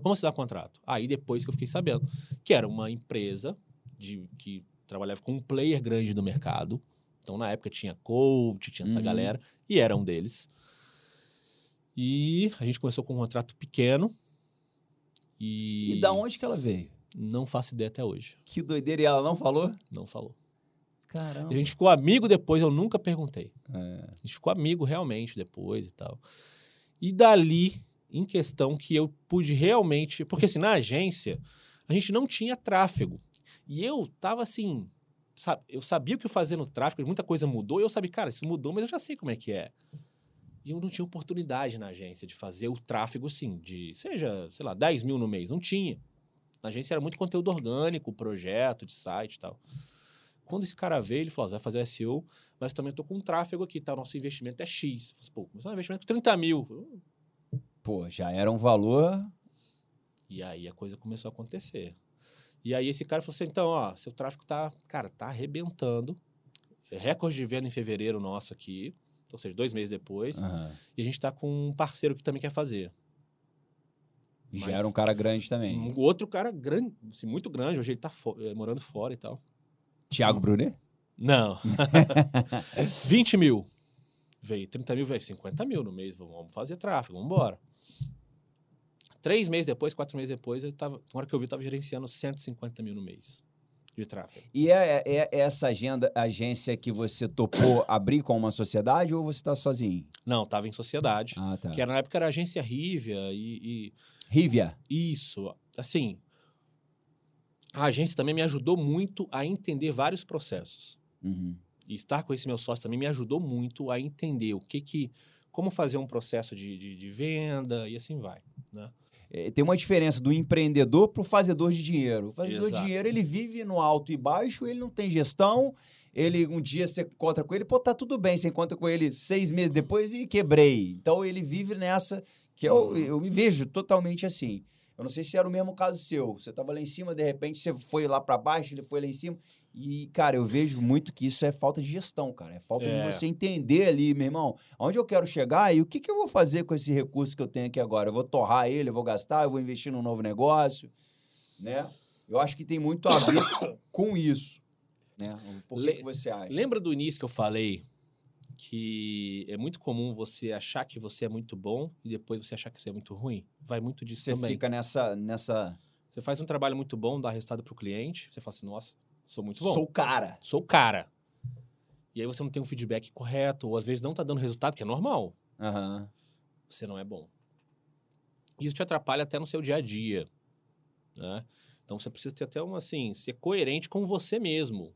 Vamos assinar contrato. Aí depois que eu fiquei sabendo que era uma empresa de, que trabalhava com um player grande do mercado. Então, na época, tinha coach, tinha essa Uhum. galera, e era um deles. E a gente começou com um contrato pequeno. E, E, da onde que ela veio? não faço ideia até hoje. Que doideira, e ela não falou? Não falou. Caramba. E a gente ficou amigo depois, eu nunca perguntei. É. A gente ficou amigo realmente depois e tal. E dali, em questão que eu pude realmente. Porque assim, na agência, a gente não tinha tráfego. E eu tava assim. eu sabia o que fazer no tráfego, muita coisa mudou, e eu sabia, cara, isso mudou, mas eu já sei como é que é. E eu não tinha oportunidade na agência de fazer o tráfego, assim, de, seja, sei lá, 10 mil no mês. Não tinha. Na agência era muito conteúdo orgânico, projeto de site e tal. Quando esse cara veio, ele falou: "Você vai fazer o SEO, mas também estou com um tráfego aqui, tá? Nosso investimento é X. Eu Pô, começou um investimento com 30 mil. Pô, já era um valor. E aí a coisa começou a acontecer. E aí esse cara falou assim: então, ó, seu tráfego tá, cara, tá arrebentando. É recorde de venda em fevereiro nosso aqui, ou seja, dois meses depois. Aham. E a gente tá com um parceiro que também quer fazer. Já Mas- era um cara grande também. Um outro cara grande, assim, muito grande, hoje ele tá fo- eh, morando fora e tal. Thiago Brunet? Não. 20 mil. Veio 30 mil, veio 50 mil no mês. Vamos fazer tráfego, vamos embora. Três meses depois, quatro meses depois, eu tava, na hora que eu vi, eu tava gerenciando 150 mil no mês de tráfego. E é, é- é essa agenda, agência que você topou abrir com uma sociedade ou você tá sozinho? Não, tava em sociedade. Ah, tá. Que era, na época era a agência Rivia e, Rivia. e isso. Assim, a agência também me ajudou muito a entender vários processos. Uhum. E estar com esse meu sócio também me ajudou muito a entender o que que... Como fazer um processo de, de, de venda e assim vai, né? É, tem uma diferença do empreendedor pro fazedor de dinheiro. O fazedor de Exato. dinheiro, ele vive no alto e baixo, ele não tem gestão. Ele, um dia você encontra com ele, pô, tá tudo bem. Você encontra com ele seis meses depois e quebrei. Então ele vive nessa que eu, eu me vejo totalmente assim. Eu não sei se era o mesmo caso seu. Você tava lá em cima, de repente você foi lá para baixo, ele foi lá em cima. E, cara, eu vejo muito que isso é falta de gestão, cara. É falta É. de você entender ali, meu irmão, onde eu quero chegar e o que, que eu vou fazer com esse recurso que eu tenho aqui agora. Eu vou torrar ele, eu vou gastar, eu vou investir num novo negócio, né? Eu acho que tem muito a ver com isso, né? Por que, Le- que você acha? Lembra do início que eu falei que é muito comum você achar que você é muito bom e depois você achar que você é muito ruim? Vai muito disso Você também. fica nessa, nessa... Você faz um trabalho muito bom, dá resultado para o cliente, você fala assim, nossa, sou muito bom. Sou o cara. Sou o cara. E aí você não tem um feedback correto, ou às vezes não tá dando resultado, que é normal. Aham. Você não é bom. Isso te atrapalha até no seu dia a dia. Né? Então você precisa ter até uma assim, ser coerente com você mesmo.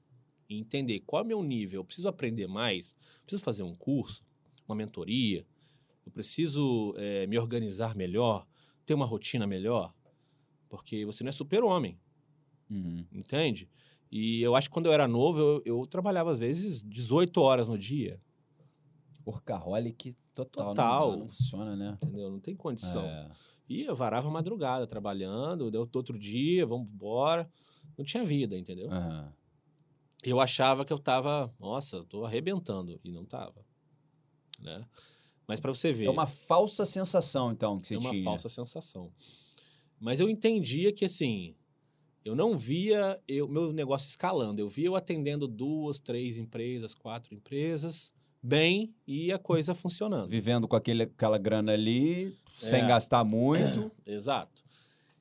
E entender qual é o meu nível. Eu preciso aprender mais, preciso fazer um curso, uma mentoria, eu preciso eh, me organizar melhor, ter uma rotina melhor. Porque você não é super-homem. Uhum. Entende? E eu acho que quando eu era novo, eu, eu trabalhava às vezes 18 horas no dia. Workaholic total. Total. Não, dá, não funciona, né? Entendeu? Não tem condição. É. E eu varava madrugada trabalhando, deu outro dia, vamos embora. Não tinha vida, entendeu? Aham. Eu achava que eu tava, nossa, eu tô arrebentando. E não tava. Né? Mas para você ver, É uma falsa sensação, então, que você é uma tinha. falsa sensação. Mas eu entendia que, assim, eu não via eu, meu negócio escalando. Eu via eu atendendo duas, três empresas, quatro empresas, bem, e a coisa funcionando. Vivendo com aquele, aquela grana ali, sem É. gastar muito. Exato.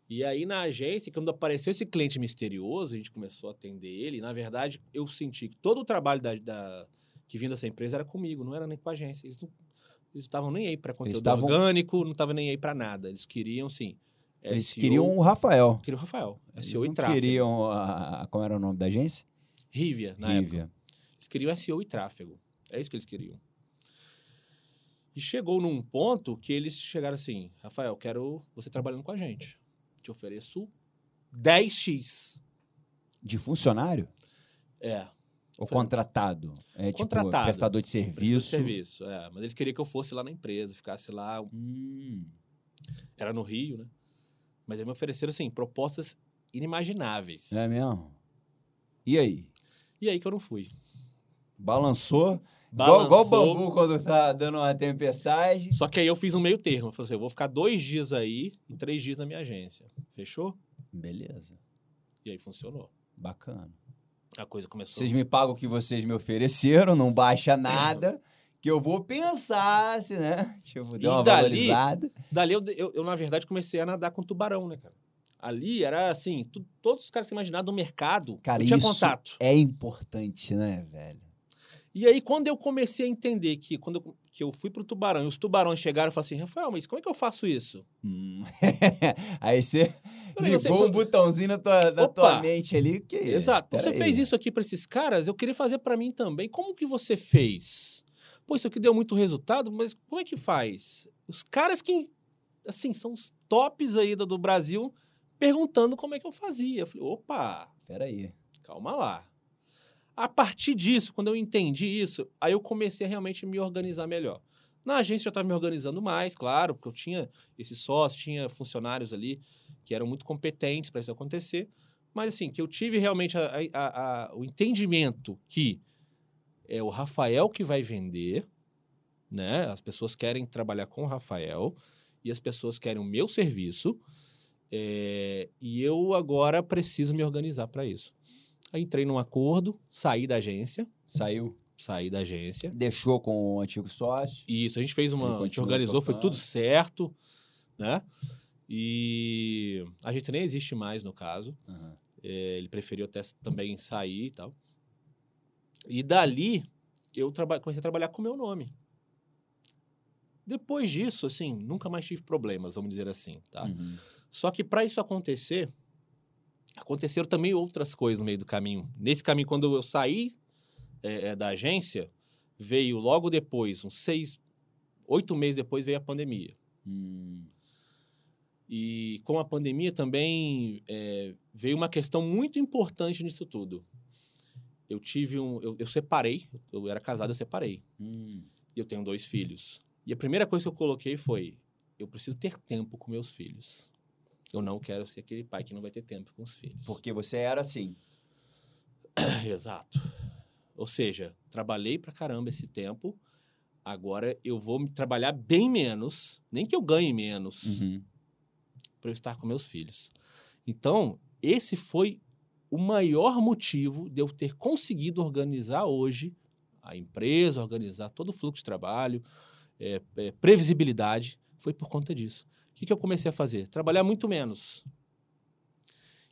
E aí, na agência, quando apareceu esse cliente misterioso, a gente começou a atender ele. Na verdade, eu senti que todo o trabalho da, da- que vinha dessa empresa era comigo, não era nem com a agência. Eles não estavam nem aí para conteúdo estavam- orgânico, não estavam nem aí para nada. Eles queriam, sim. Eles SEO, queriam o Rafael. Queriam o Rafael. Eles SEO e tráfego. queriam a, Como era o nome da agência? Rivia, na época. Rivia. Eles queriam SEO e tráfego. É isso que eles queriam. E chegou num ponto que eles chegaram assim: Rafael, quero você trabalhando com a gente. Te ofereço 10x. De funcionário? É, Ou Foi. contratado? É tipo Contratado. prestador de prestador de serviço. serviço. É, mas eles queriam que eu fosse lá na empresa, ficasse lá. Hum. Era no Rio, né? Mas aí me ofereceram, assim, propostas inimagináveis. É mesmo? E aí? E aí que eu não fui. Balançou. Igual, igual o bambu quando tá dando uma tempestade. Só que aí eu fiz um meio termo. Eu falei assim, eu vou ficar dois dias aí e três dias na minha agência. Fechou? Beleza. E aí funcionou. Bacana. A coisa começou. Vocês me pagam o que vocês me ofereceram, não baixa nada. que eu vou pensar, se, né? Tipo, dar uma dali, valorizada. Dali eu, eu, eu, na verdade, comecei a nadar com tubarão, né, cara? Ali era assim, tu, todos os caras que imaginaram do mercado, cara, tinha contato. É importante, né, velho? E aí, quando eu comecei a entender que quando eu, que eu fui pro tubarão e os tubarões chegaram, eu falei assim, Rafael, mas como é que eu faço isso? Hum. aí você ligou um botãozinho na tua, na tua mente ali. Que... Exato. Pera você aí. fez isso aqui para esses caras, eu queria fazer para mim também. Como que você fez? Pô, isso aqui deu muito resultado, mas como é que faz? Os caras que, assim, são os tops aí do, do Brasil perguntando como é que eu fazia. Eu falei, opa! Peraí. Calma lá. A partir disso, quando eu entendi isso, aí eu comecei a realmente me organizar melhor. Na agência eu estava me organizando mais, claro, porque eu tinha esse sócio, tinha funcionários ali que eram muito competentes para isso acontecer. Mas assim, que eu tive realmente a, a, a, o entendimento que é o Rafael que vai vender, né? As pessoas querem trabalhar com o Rafael e as pessoas querem o meu serviço. É, e eu agora preciso me organizar para isso. Aí entrei num acordo, saí da agência. Saiu? Saí da agência. Deixou com o antigo sócio? Isso, a gente fez uma. A gente organizou, tocando. foi tudo certo, né? E a gente nem existe mais no caso. Uhum. É, ele preferiu até também sair e tal. E dali eu comecei a trabalhar com o meu nome. Depois disso, assim, nunca mais tive problemas, vamos dizer assim, tá? Uhum. Só que para isso acontecer, aconteceram também outras coisas no meio do caminho. Nesse caminho, quando eu saí é, é, da agência, veio logo depois, uns seis, oito meses depois, veio a pandemia. Hum. E com a pandemia também é, veio uma questão muito importante nisso tudo. Eu tive um. Eu, eu separei, eu era casado, eu separei. Hum. E eu tenho dois filhos. E a primeira coisa que eu coloquei foi: eu preciso ter tempo com meus filhos. Eu não quero ser aquele pai que não vai ter tempo com os filhos. Porque você era assim. Exato. Ou seja, trabalhei pra caramba esse tempo, agora eu vou trabalhar bem menos, nem que eu ganhe menos, uhum. para eu estar com meus filhos. Então, esse foi o maior motivo de eu ter conseguido organizar hoje a empresa, organizar todo o fluxo de trabalho, é, é, previsibilidade, foi por conta disso que, que eu comecei a fazer? Trabalhar muito menos.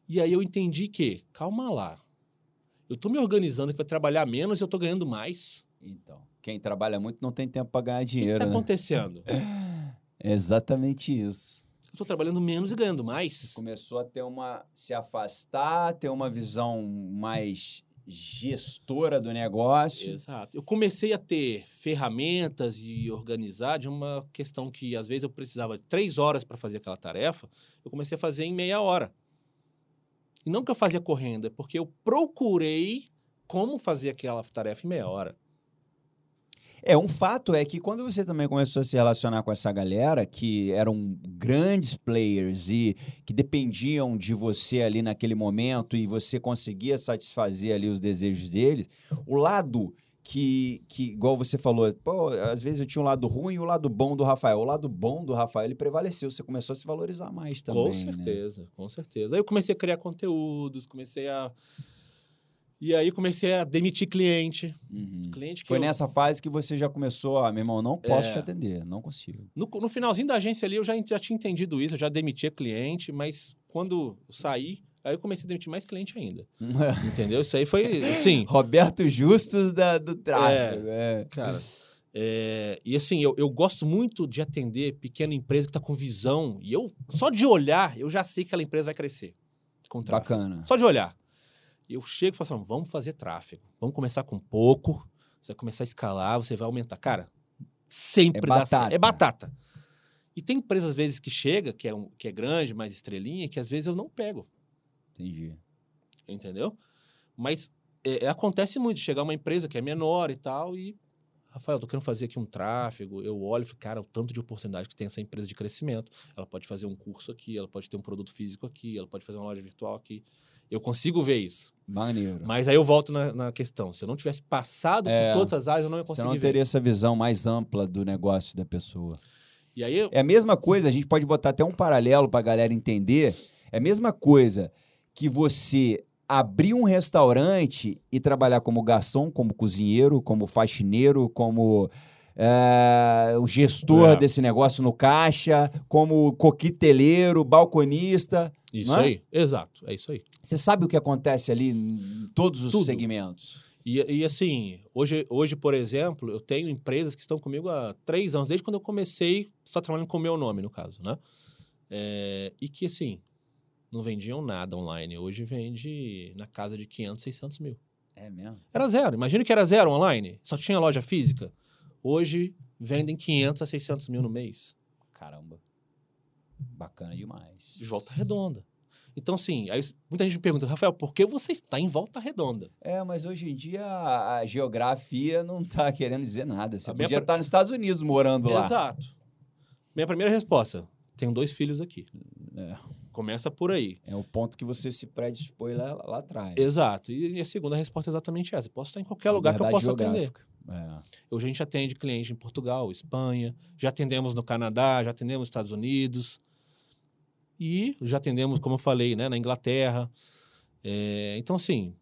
E aí eu entendi que, calma lá, eu estou me organizando para trabalhar menos e eu estou ganhando mais. Então, quem trabalha muito não tem tempo para ganhar dinheiro. O que está né? acontecendo? É exatamente isso. Eu estou trabalhando menos e ganhando mais. Você começou a ter uma. se afastar, ter uma visão mais gestora do negócio. Exato. Eu comecei a ter ferramentas e organizar de uma questão que às vezes eu precisava de três horas para fazer aquela tarefa, eu comecei a fazer em meia hora. E não que eu fazia correndo, é porque eu procurei como fazer aquela tarefa em meia hora. É, um fato é que quando você também começou a se relacionar com essa galera que eram grandes players e que dependiam de você ali naquele momento e você conseguia satisfazer ali os desejos deles, o lado que, que, igual você falou, pô, às vezes eu tinha um lado ruim e o lado bom do Rafael. O lado bom do Rafael, ele prevaleceu. Você começou a se valorizar mais também. Com né? certeza, né? com certeza. Aí eu comecei a criar conteúdos, comecei a e aí comecei a demitir cliente. Uhum. cliente Foi eu... nessa fase que você já começou, ah, meu irmão, não posso é... te atender, não consigo. No, no, finalzinho da agência ali, eu já, já tinha entendido isso, eu já demitia cliente, mas quando saí, aí eu comecei a demitir mais cliente ainda. Entendeu? Isso aí foi, sim. Roberto Justus da, do tráfego. É, é. Cara, é, e assim, eu, eu gosto muito de atender pequena empresa que está com visão, e eu, só de olhar, eu já sei que aquela empresa vai crescer. Bacana. Só de olhar. Eu chego e falo assim, vamos fazer tráfego. Vamos começar com pouco, você vai começar a escalar, você vai aumentar. Cara, sempre é dá batata. certo. É batata. E tem empresas, às vezes, que chega, que é, um, que é grande, mais estrelinha, que às vezes eu não pego. Entendi. Entendeu? Mas é, é acontece muito de chegar uma empresa que é menor e tal, e Rafael, tô querendo fazer aqui um tráfego. Eu olho e falo, cara, o tanto de oportunidade que tem essa empresa de crescimento. Ela pode fazer um curso aqui, ela pode ter um produto físico aqui, ela pode fazer uma loja virtual aqui. Eu consigo ver isso. Maneiro. Mas aí eu volto na, na questão. Se eu não tivesse passado É. por todas as áreas, eu não ia Você conseguir não ver. teria essa visão mais ampla do negócio da pessoa. E aí eu... É a mesma coisa, a gente pode botar até um paralelo para a galera entender. É a mesma coisa que você abrir um restaurante e trabalhar como garçom, como cozinheiro, como faxineiro, como é, o gestor É. desse negócio no caixa, como coqueteleiro, balconista. Isso não é? aí. Exato. É isso aí. Você sabe o que acontece ali em todos os Tudo. segmentos. E, e assim, hoje, hoje, por exemplo, eu tenho empresas que estão comigo há três anos, desde quando eu comecei, só trabalhando com o meu nome, no caso, né? É, e que, assim, não vendiam nada online. Hoje vende na casa de 500, 600 mil. É mesmo? Era zero. Imagina que era zero online. Só tinha loja física. Hoje vendem 500 a 600 mil no mês. Caramba. Bacana demais. De volta redonda. Então, assim, aí muita gente me pergunta, Rafael, por que você está em volta redonda? É, mas hoje em dia a geografia não tá querendo dizer nada. Você A podia pr- estar nos Estados Unidos morando lá. Exato. Minha primeira resposta: tenho dois filhos aqui. É, Começa por aí. é o ponto que você se predispôs lá, lá atrás. Exato. E a segunda resposta é exatamente essa. Eu posso estar em qualquer lugar que eu possa atender. É. Hoje a gente atende cliente em Portugal, Espanha, já atendemos no Canadá, já atendemos nos Estados Unidos. E já atendemos, como eu falei, né, na Inglaterra. É, então, assim,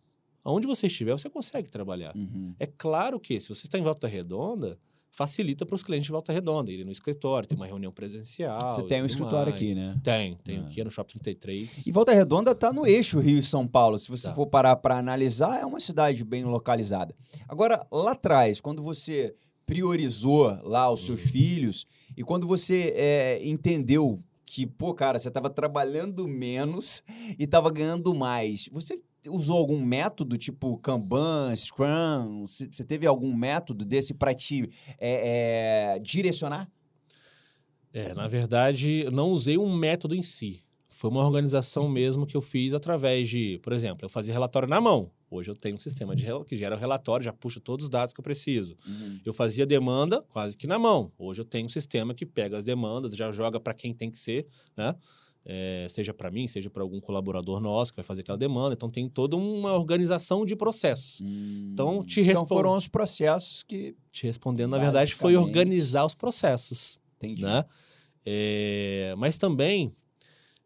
aonde você estiver, você consegue trabalhar. Uhum. É claro que, se você está em Volta Redonda, facilita para os clientes de Volta Redonda irem no escritório, tem uma reunião presencial. Você tem um escritório mais. aqui, né? Tem, tem É. aqui no Shopping 33. E Volta Redonda tá no eixo Rio e São Paulo. Se você Tá. for parar para analisar, é uma cidade bem localizada. Agora, lá atrás, quando você priorizou lá os seus filhos e quando você é, entendeu que, pô, cara, você estava trabalhando menos e estava ganhando mais, você usou algum método, tipo Kanban, Scrum? Você teve algum método desse para te é, é, direcionar? É, na verdade, não usei um método em si. Foi uma organização mesmo que eu fiz através de, por exemplo, eu fazia relatório na mão. Hoje eu tenho um sistema de que gera o relatório, já puxa todos os dados que eu preciso. Eu fazia demanda quase que na mão. Hoje eu tenho um sistema que pega as demandas, já joga para quem tem que ser, né? É, seja para mim, seja para algum colaborador nosso que vai fazer aquela demanda. Então tem toda uma organização de processos. Então, te Então respon- foram os processos que... Te respondendo, na verdade, foi organizar os processos Entendi. né? É, mas também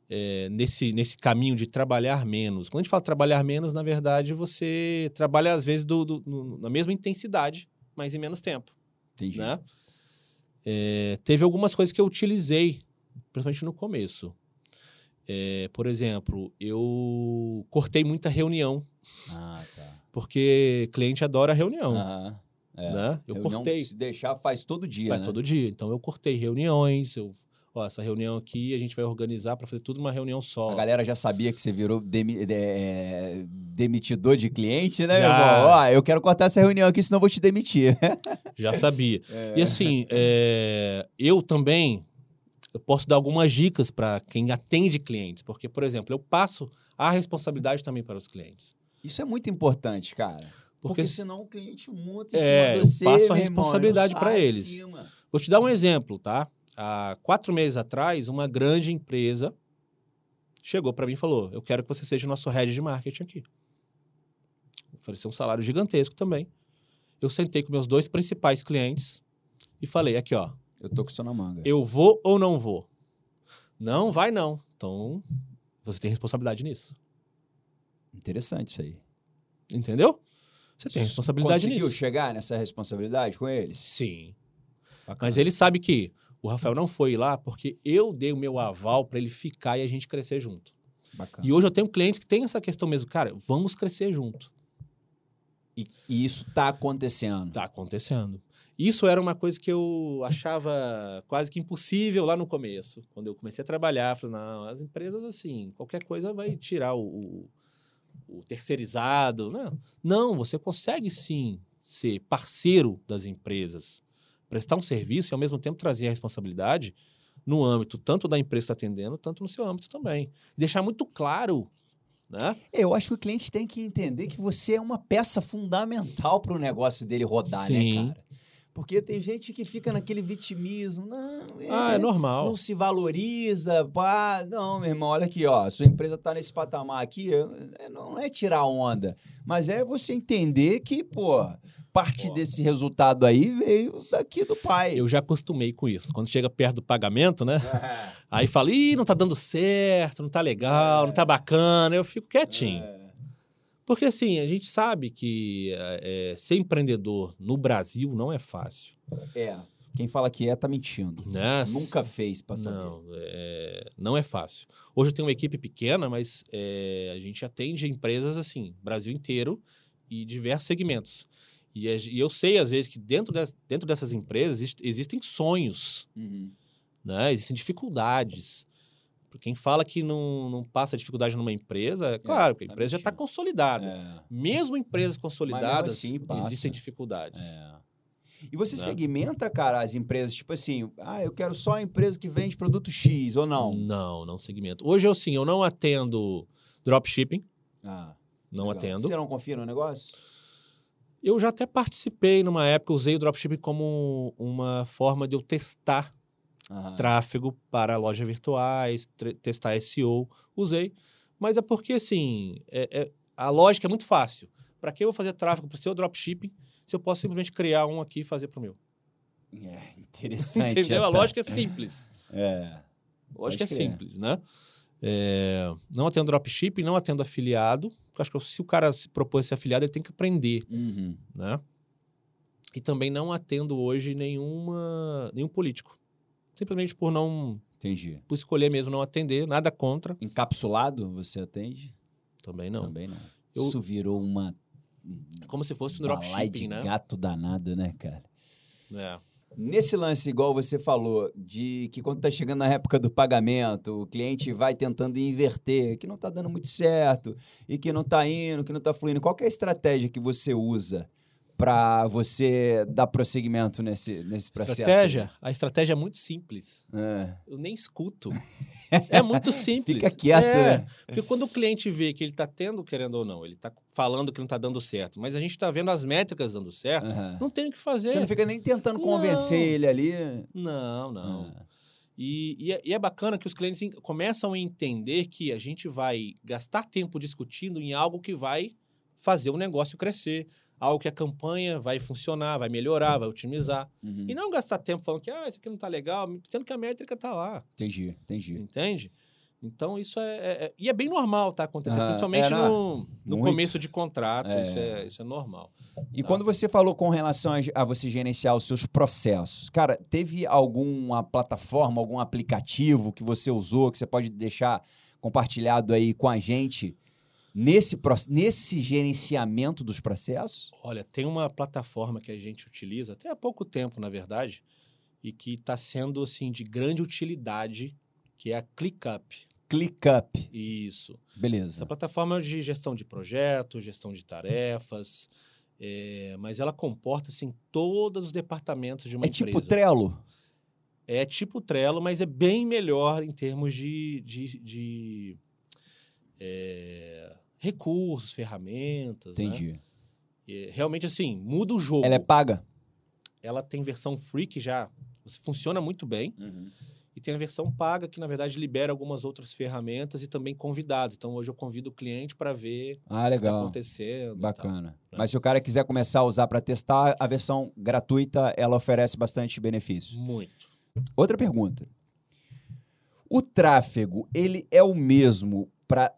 é, nesse, nesse caminho de trabalhar menos. Quando a gente fala trabalhar menos, na verdade, você trabalha às vezes do- do- no- na mesma intensidade, mas em menos tempo, Entendi. né? É, teve algumas coisas que eu utilizei, principalmente no começo. É, por exemplo, eu cortei muita reunião, Ah, tá. porque cliente adora reunião, Aham, é. né? Eu Reunião, cortei. Se deixar, faz todo dia, Faz né? todo dia. Então eu cortei reuniões, eu, ó, essa reunião aqui a gente vai organizar para fazer tudo uma reunião só. A galera já sabia que você virou demi- de- é, demitidor de cliente, né, meu Já. irmão? Ó, eu quero cortar essa reunião aqui, senão eu vou te demitir. Já sabia. E assim, é, eu também eu posso dar algumas dicas para quem atende clientes, porque por exemplo, eu passo a responsabilidade também para os clientes. Isso é muito importante, cara. Porque, Porque senão o cliente monta em É, cima eu de você, passo a meu responsabilidade de eles. Vou te dar um exemplo, tá? Há quatro meses atrás, uma grande empresa chegou para mim e falou: Eu quero que você seja o nosso head de marketing aqui. Ofereceu um salário gigantesco também. Eu sentei com meus dois principais clientes e falei: Aqui, ó, Eu tô com isso na manga. eu vou ou não vou? Não, vai não. Então, você tem responsabilidade nisso. Interessante isso aí. Entendeu? Você tem responsabilidade Conseguiu nisso. chegar nessa responsabilidade com eles? Sim. Bacana. Mas ele sabe que o Rafael não foi lá porque eu dei o meu aval para ele ficar e a gente crescer junto. Bacana. E hoje eu tenho clientes que têm essa questão mesmo, cara, vamos crescer junto. E, e isso tá acontecendo. Tá acontecendo. Isso era uma coisa que eu achava quase que impossível lá no começo. Quando eu comecei a trabalhar, falei, não, as empresas assim, qualquer coisa vai tirar o, o- o terceirizado. Não. não, você consegue sim ser parceiro das empresas, prestar um serviço e ao mesmo tempo trazer a responsabilidade no âmbito tanto da empresa que está atendendo, tanto no seu âmbito também. E deixar muito claro, né? Eu acho que o cliente tem que entender que você é uma peça fundamental para o negócio dele rodar, Sim. né, cara? Porque tem gente que fica naquele vitimismo. Não, é, Ah, é normal. Não se valoriza. Pá. Não, meu irmão, olha aqui, ó. Sua empresa está nesse patamar aqui. é- Não é tirar onda, mas é você entender que, pô, parte Pô. desse resultado aí veio daqui do pai. Eu já acostumei com isso. Quando chega perto do pagamento, né? Aí fala, ih, não tá dando certo, não tá legal, não tá bacana. Eu fico quietinho. Porque assim, a gente sabe que é, é, ser empreendedor no Brasil não é fácil. É. Quem fala que é, tá mentindo. Né? Nunca fez pra saber. Não, é, não é fácil. Hoje eu tenho uma equipe pequena, mas é, a gente atende empresas assim, Brasil inteiro e diversos segmentos. E, e eu sei, às vezes, que dentro, des- dentro dessas empresas exist- existem sonhos, Uhum. né? existem dificuldades. Quem fala que não, não passa dificuldade numa empresa, é claro, porque a empresa já está consolidada. É. Mesmo empresas consolidadas, assim existem dificuldades. É. E você Né? segmenta, cara, as empresas, tipo assim, ah, eu quero só a empresa que vende produto X, ou não? Não, não segmento. Hoje eu sim, eu não atendo dropshipping, Ah, não legal. atendo. Você não confia no negócio? Eu já até participei numa época, usei o dropshipping como uma forma de eu testar Aham. tráfego para lojas virtuais, testar SEO. Usei. Mas é porque, assim, é- é- a lógica é muito fácil. Para que eu vou fazer tráfego para o seu dropshipping se eu posso simplesmente criar um aqui e fazer para o meu? É, interessante Entendeu? A essa- lógica é simples. É. A lógica é simples, né? É, não atendo dropshipping, não atendo afiliado. Porque Acho que se o cara se propôs a ser afiliado, ele tem que aprender Uhum. né? E também não atendo hoje nenhuma, nenhum político. Simplesmente por não Entendi. por escolher mesmo não atender, nada contra, Encapsulado você atende? também não. Também não. Eu- Isso virou uma Como se fosse um dropshipping, né? gato danado, né, cara? É. Nesse lance, igual você falou, de que quando tá chegando na época do pagamento, o cliente vai tentando inverter, que não tá dando muito certo, e que não tá indo, que não tá fluindo. Qual é a estratégia que você usa para você dar prosseguimento nesse, nesse processo? Estratégia? A estratégia é muito simples. É. Eu nem escuto. É muito simples. Fica quieto, É, né? Porque quando o cliente vê que ele está tendo, querendo ou não, ele está falando que não está dando certo, mas a gente está vendo as métricas dando certo, não tem o que fazer. Você não fica nem tentando convencer Não. ele ali. Não, não. Ah, E, e é, e é bacana que os clientes en- começam a entender que a gente vai gastar tempo discutindo em algo que vai fazer o negócio crescer, algo que a campanha vai funcionar, vai melhorar, vai otimizar. uhum. E não gastar tempo falando que ah, isso aqui não tá legal, sendo que a métrica tá lá, Entendi, entendi. entende? Então isso é, é- é- E é bem normal tá acontecendo, Aham, principalmente é, no, no muito. começo de contrato. É. Isso, é, isso é normal. E Tá. quando você falou com relação a, a você gerenciar os seus processos, cara, teve alguma plataforma, algum aplicativo que você usou que você pode deixar compartilhado aí com a gente nesse, nesse gerenciamento dos processos? Olha, tem uma plataforma que a gente utiliza até há pouco tempo, na verdade, e que está sendo assim de grande utilidade, que é a ClickUp. ClickUp. Isso. Essa Beleza. plataforma é de gestão de projetos, gestão de tarefas, é, mas ela comporta assim todos os departamentos de uma É empresa. tipo Trello? É tipo Trello, mas é bem melhor em termos de, de, de, é, recursos, ferramentas. né? Entendi. E, realmente, assim, muda o jogo. Ela é paga? ela tem versão free que já funciona muito bem e tem a versão paga que na verdade libera algumas outras ferramentas e também convidados. Então hoje eu convido o cliente para ver Ah, o que está legal. acontecendo. Bacana. Tá. Mas se o cara quiser começar a usar para testar, a versão gratuita, ela oferece bastante benefícios. tal. Muito. Outra pergunta. O tráfego, ele é o mesmo para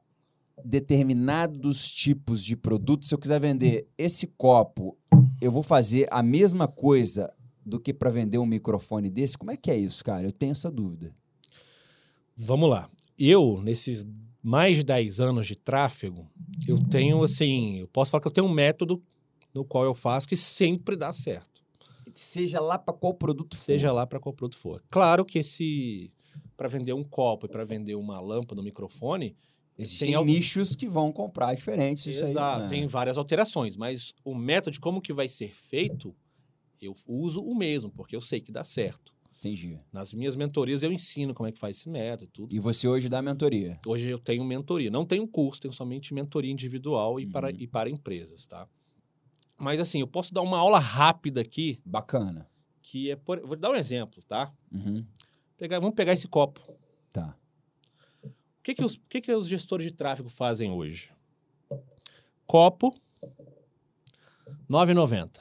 determinados tipos de produtos? Se eu quiser vender esse copo, eu vou fazer a mesma coisa do que para vender um microfone desse? Como é que é isso, cara? Eu tenho essa dúvida. Vamos lá. Eu, nesses mais de 10 anos de tráfego, eu tenho assim, eu posso falar que eu tenho um método no qual eu faço que sempre dá certo. Seja lá para qual produto for. Seja lá para qual produto for. Claro que esse para vender um copo e para vender uma lâmpada, um microfone, Existem tem nichos que vão comprar diferentes. Isso aí, Exato, né? tem várias alterações, mas o método de como que vai ser feito, eu uso o mesmo, porque eu sei que dá certo. Entendi. Nas minhas mentorias eu ensino como é que faz esse método, e tudo. E você hoje dá mentoria. Hoje eu tenho mentoria, não tenho curso, tenho somente mentoria individual e, para, Uhum. e para empresas, tá? Mas assim, eu posso dar uma aula rápida aqui. Bacana. Que é por... Vou dar um exemplo, tá? Uhum. Pegar... Vamos pegar esse copo. Tá. O que, que, os... que, que os gestores de tráfego fazem hoje? Copo, R$ 9,90.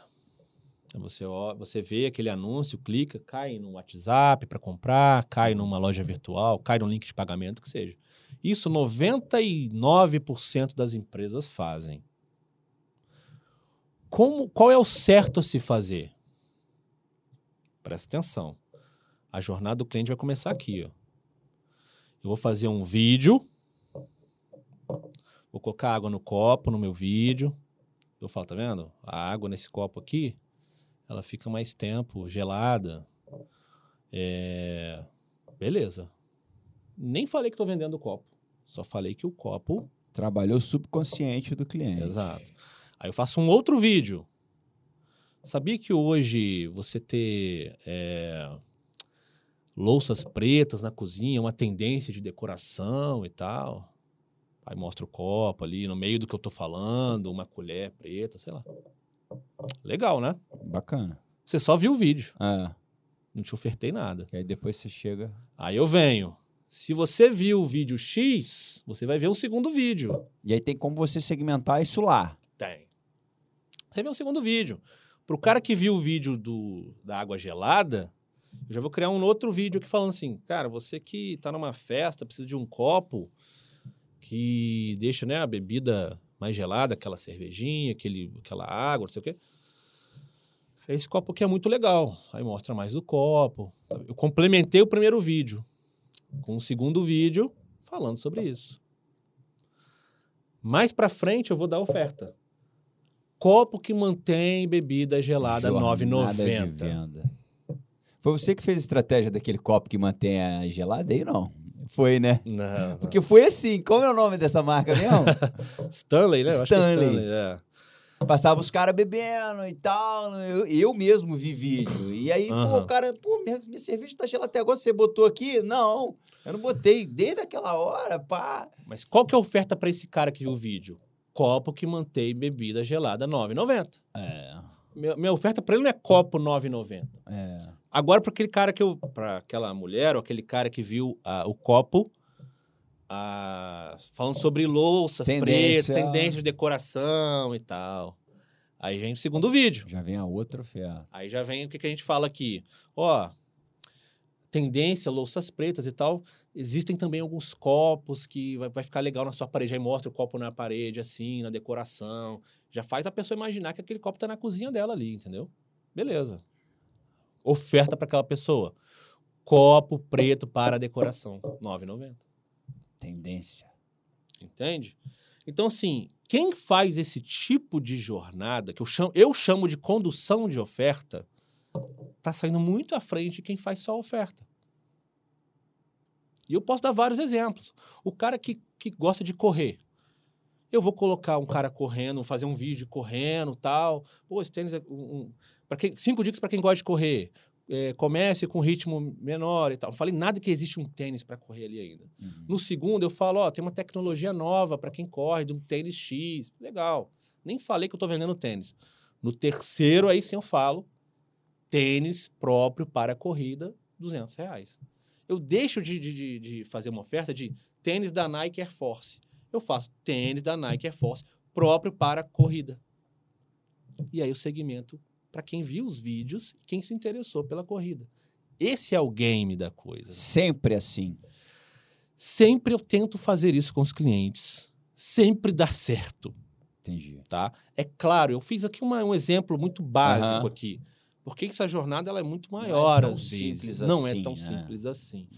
Você, você vê aquele anúncio, clica, cai no WhatsApp para comprar, cai numa loja virtual, cai no link de pagamento, que seja. Isso 99% das empresas fazem. Como, qual é o certo a se fazer? Presta atenção. A jornada do cliente vai começar aqui. Ó. Eu vou fazer um vídeo, vou colocar água no copo no meu vídeo. Eu falo, tá vendo? A água nesse copo aqui, ela fica mais tempo gelada. É... Beleza. Nem falei que estou vendendo o copo. Só falei que o copo. Trabalhou subconsciente do cliente. Exato. Aí eu faço um outro vídeo. Sabia que hoje você ter é, louças pretas na cozinha uma tendência de decoração e tal? Aí mostra o copo ali, no meio do que eu tô falando, uma colher preta, sei lá. Legal, né? Bacana. Você só viu o vídeo. É. Não te ofertei nada. E aí depois você chega. Aí eu venho. Se você viu o vídeo X, você vai ver um segundo vídeo. E aí tem como você segmentar isso lá. Tem. Você vê um segundo vídeo. Para o cara que viu o vídeo do, da água gelada, eu já vou criar um outro vídeo aqui falando assim, cara, você que está numa festa, precisa de um copo que deixa né, a bebida mais gelada, aquela cervejinha, aquele, aquela água, não sei o quê. Esse copo aqui é muito legal. Aí mostra mais do copo. Eu complementei o primeiro vídeo com um segundo vídeo falando sobre isso. Mais para frente eu vou dar oferta. Copo que mantém bebida gelada 9,90. Foi você que fez a estratégia daquele copo que mantém a gelada aí, não? Foi, né? Não. Porque foi assim. Como é o nome dessa marca mesmo? Stanley, né? Eu Stanley. Stanley é. Passava os caras bebendo e tal. Eu, eu mesmo vi vídeo. E aí, uhum. pô, o cara, pô, minha, minha cerveja tá gelada até agora, você botou aqui? Não, eu não botei. Desde aquela hora, pá. Mas qual que é a oferta para esse cara que viu o vídeo? Copo que mantém bebida gelada R$ 9,90. É. Minha, minha oferta para ele não é copo R$ 9,90. É. Agora, para aquele cara que eu. Para aquela mulher ou aquele cara que viu uh, o copo. Uh, falando sobre louças tendência. pretas, tendência de decoração e tal. Aí vem o segundo vídeo. Já vem a outra oferta. Aí já vem o que, que a gente fala aqui. Ó, tendência, louças pretas e tal. Existem também alguns copos que vai, vai, ficar legal na sua parede. Aí mostra o copo na parede, assim, na decoração. Já faz a pessoa imaginar que aquele copo tá na cozinha dela ali, entendeu? Beleza. Oferta para aquela pessoa. Copo preto para decoração. R$ 9,90. Tendência. Entende? Então, assim, quem faz esse tipo de jornada, que eu chamo, eu chamo de condução de oferta, está saindo muito à frente de quem faz só oferta. E eu posso dar vários exemplos. O cara que, que gosta de correr. Eu vou colocar um cara correndo, fazer um vídeo correndo tal. Pô, esse tênis é um, um quem, cinco dicas para quem gosta de correr é, comece com ritmo menor e tal. Não falei nada que existe um tênis para correr ali ainda. Uhum. No segundo, eu falo, ó, tem uma tecnologia nova para quem corre, de um tênis X. Legal. Nem falei que eu estou vendendo tênis. No terceiro, aí sim eu falo, tênis próprio para corrida, 200 reais. Eu deixo de, de, de fazer uma oferta de tênis da Nike Air Force. Eu faço tênis da Nike Air Force próprio para corrida. E aí o segmento para quem viu os vídeos e quem se interessou pela corrida. Esse é o game da coisa. Sempre assim. Sempre eu tento fazer isso com os clientes. Sempre dá certo. Entendi. Tá? É claro, eu fiz aqui uma, um exemplo muito básico uhum. aqui. Porque essa jornada ela é muito maior não é às vezes. Não assim, é tão é. simples assim.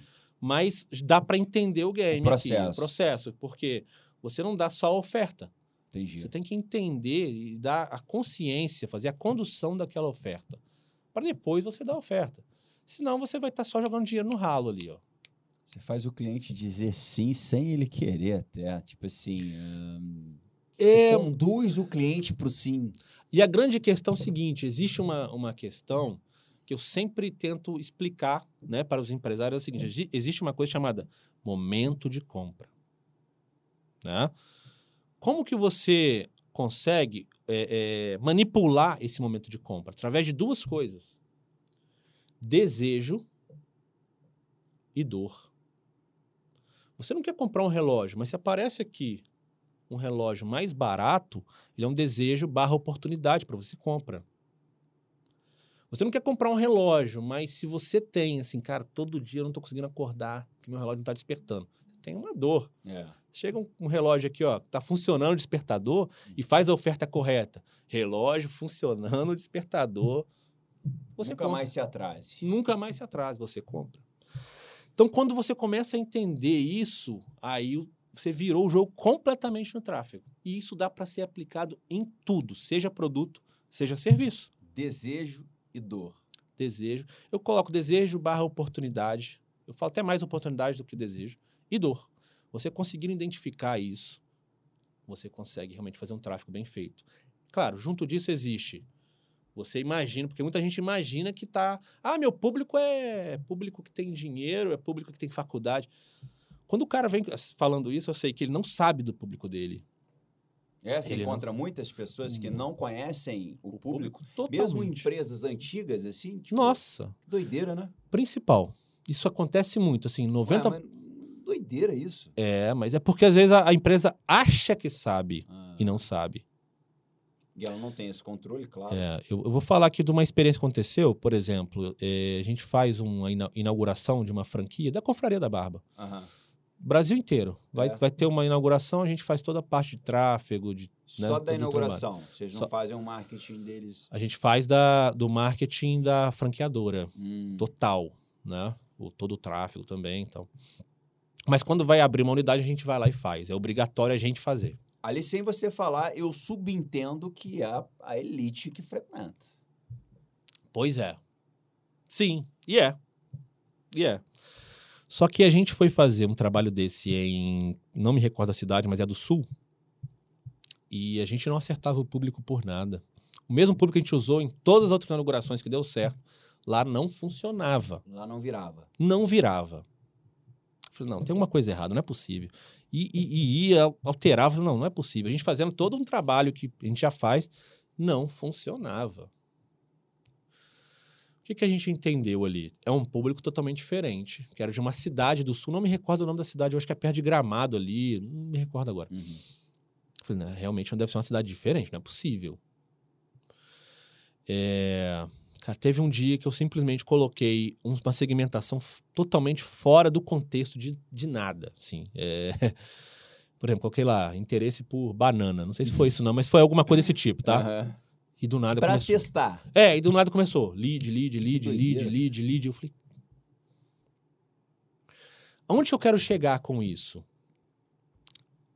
Mas dá para entender o game o processo. aqui, o processo, porque você não dá só a oferta. Entendi. Você tem que entender e dar a consciência, fazer a condução daquela oferta. Para depois você dar a oferta. Senão você vai estar tá só jogando dinheiro no ralo ali, ó. Você faz o cliente dizer sim sem ele querer até. Tipo assim. Hum, é... Você conduz o cliente para o sim. E a grande questão é o seguinte: existe uma, uma questão que eu sempre tento explicar né, para os empresários: é o seguinte, existe uma coisa chamada momento de compra. Né? Como que você consegue é, é, manipular esse momento de compra através de duas coisas: desejo e dor. Você não quer comprar um relógio, mas se aparece aqui um relógio mais barato, ele é um desejo barra oportunidade para você compra. Você não quer comprar um relógio, mas se você tem, assim, cara, todo dia eu não estou conseguindo acordar, porque meu relógio não está despertando. Você tem uma dor. É. Chega um, um, relógio aqui, ó, tá funcionando o despertador e faz a oferta correta. Relógio funcionando o despertador. Você Nunca compra. mais se atrase. Nunca mais se atrase, você compra. Então, quando você começa a entender isso, aí você virou o jogo completamente no tráfego. E isso dá para ser aplicado em tudo, seja produto, seja serviço. Desejo e dor. Desejo. Eu coloco desejo barra oportunidade. Eu falo até mais oportunidade do que desejo. E dor. Você conseguir identificar isso, você consegue realmente fazer um tráfego bem feito. Claro, junto disso existe. Você imagina, porque muita gente imagina que tá. Ah, meu público é público que tem dinheiro, é público que tem faculdade. Quando o cara vem falando isso, eu sei que ele não sabe do público dele. É, você ele encontra não... muitas pessoas que não conhecem o, o público, público mesmo empresas antigas, assim. Tipo, Nossa. Doideira, né? Principal. Isso acontece muito, assim, 90... Ué, doideira isso. É, mas é porque às vezes a, a empresa acha que sabe ah. e não sabe. E ela não tem esse controle, claro. É, eu, eu, vou falar aqui de uma experiência que aconteceu, por exemplo, é, a gente faz uma inauguração de uma franquia da Confraria da Barba. Aham. Brasil inteiro. Vai, é. vai ter uma inauguração, a gente faz toda a parte de tráfego. De, né, Só né, da inauguração. Vocês não Só... fazem o um marketing deles. A gente faz da, do marketing da franqueadora. Hum. Total. Né? O, todo o tráfego também. Então. Mas quando vai abrir uma unidade, a gente vai lá e faz. É obrigatório a gente fazer. Ali, sem você falar, eu subentendo que é a elite que frequenta. Pois é. Sim, e é. E é. Só que a gente foi fazer um trabalho desse em. Não me recordo a cidade, mas é do sul. E a gente não acertava o público por nada. O mesmo público que a gente usou em todas as outras inaugurações que deu certo, lá não funcionava. Lá não virava. Não virava. Eu falei, não, tem alguma coisa errada, não é possível. E, e, e ia, alterava, não, não é possível. A gente fazendo todo um trabalho que a gente já faz, não funcionava que, que a gente entendeu ali? É um público totalmente diferente, que era de uma cidade do sul, não me recordo o nome da cidade, eu acho que é perto de Gramado ali, não me recordo agora. Uhum. Falei, né, realmente não deve ser uma cidade diferente, não é possível. É... Cara, teve um dia que eu simplesmente coloquei uma segmentação totalmente fora do contexto de, de nada, assim. É... Por exemplo, coloquei lá, interesse por banana. Não sei se foi isso não, mas foi alguma coisa desse tipo, tá? Uhum. E do nada pra começou. testar. É, e do nada começou. Lead, lead, lead, lead, lead, lead. Eu falei. Onde eu quero chegar com isso?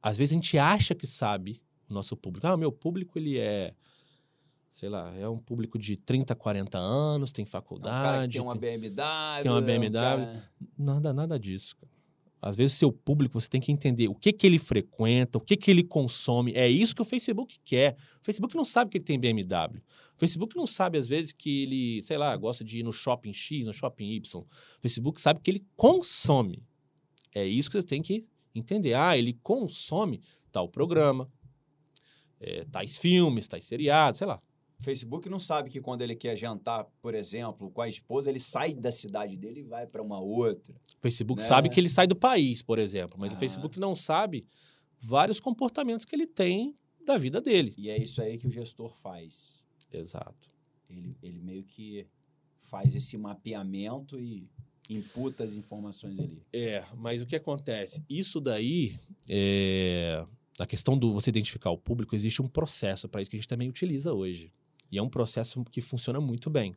Às vezes a gente acha que sabe o nosso público. Ah, o meu público, ele é sei lá, é um público de 30, 40 anos, tem faculdade. É um tem uma BMW. Tem uma BMW. É um cara... Nada, nada disso. Cara. Às vezes, seu público, você tem que entender o que, que ele frequenta, o que, que ele consome. É isso que o Facebook quer. O Facebook não sabe que ele tem BMW. O Facebook não sabe, às vezes, que ele, sei lá, gosta de ir no shopping X, no shopping Y. O Facebook sabe que ele consome. É isso que você tem que entender. Ah, ele consome tal programa, é, tais filmes, tais seriados, sei lá. Facebook não sabe que quando ele quer jantar, por exemplo, com a esposa, ele sai da cidade dele e vai para uma outra. O Facebook né? sabe que ele sai do país, por exemplo, mas ah. o Facebook não sabe vários comportamentos que ele tem da vida dele. E é isso aí que o gestor faz. Exato. Ele, ele meio que faz esse mapeamento e imputa as informações ali. É, mas o que acontece? Isso daí, é... a questão do você identificar o público, existe um processo para isso que a gente também utiliza hoje. E é um processo que funciona muito bem.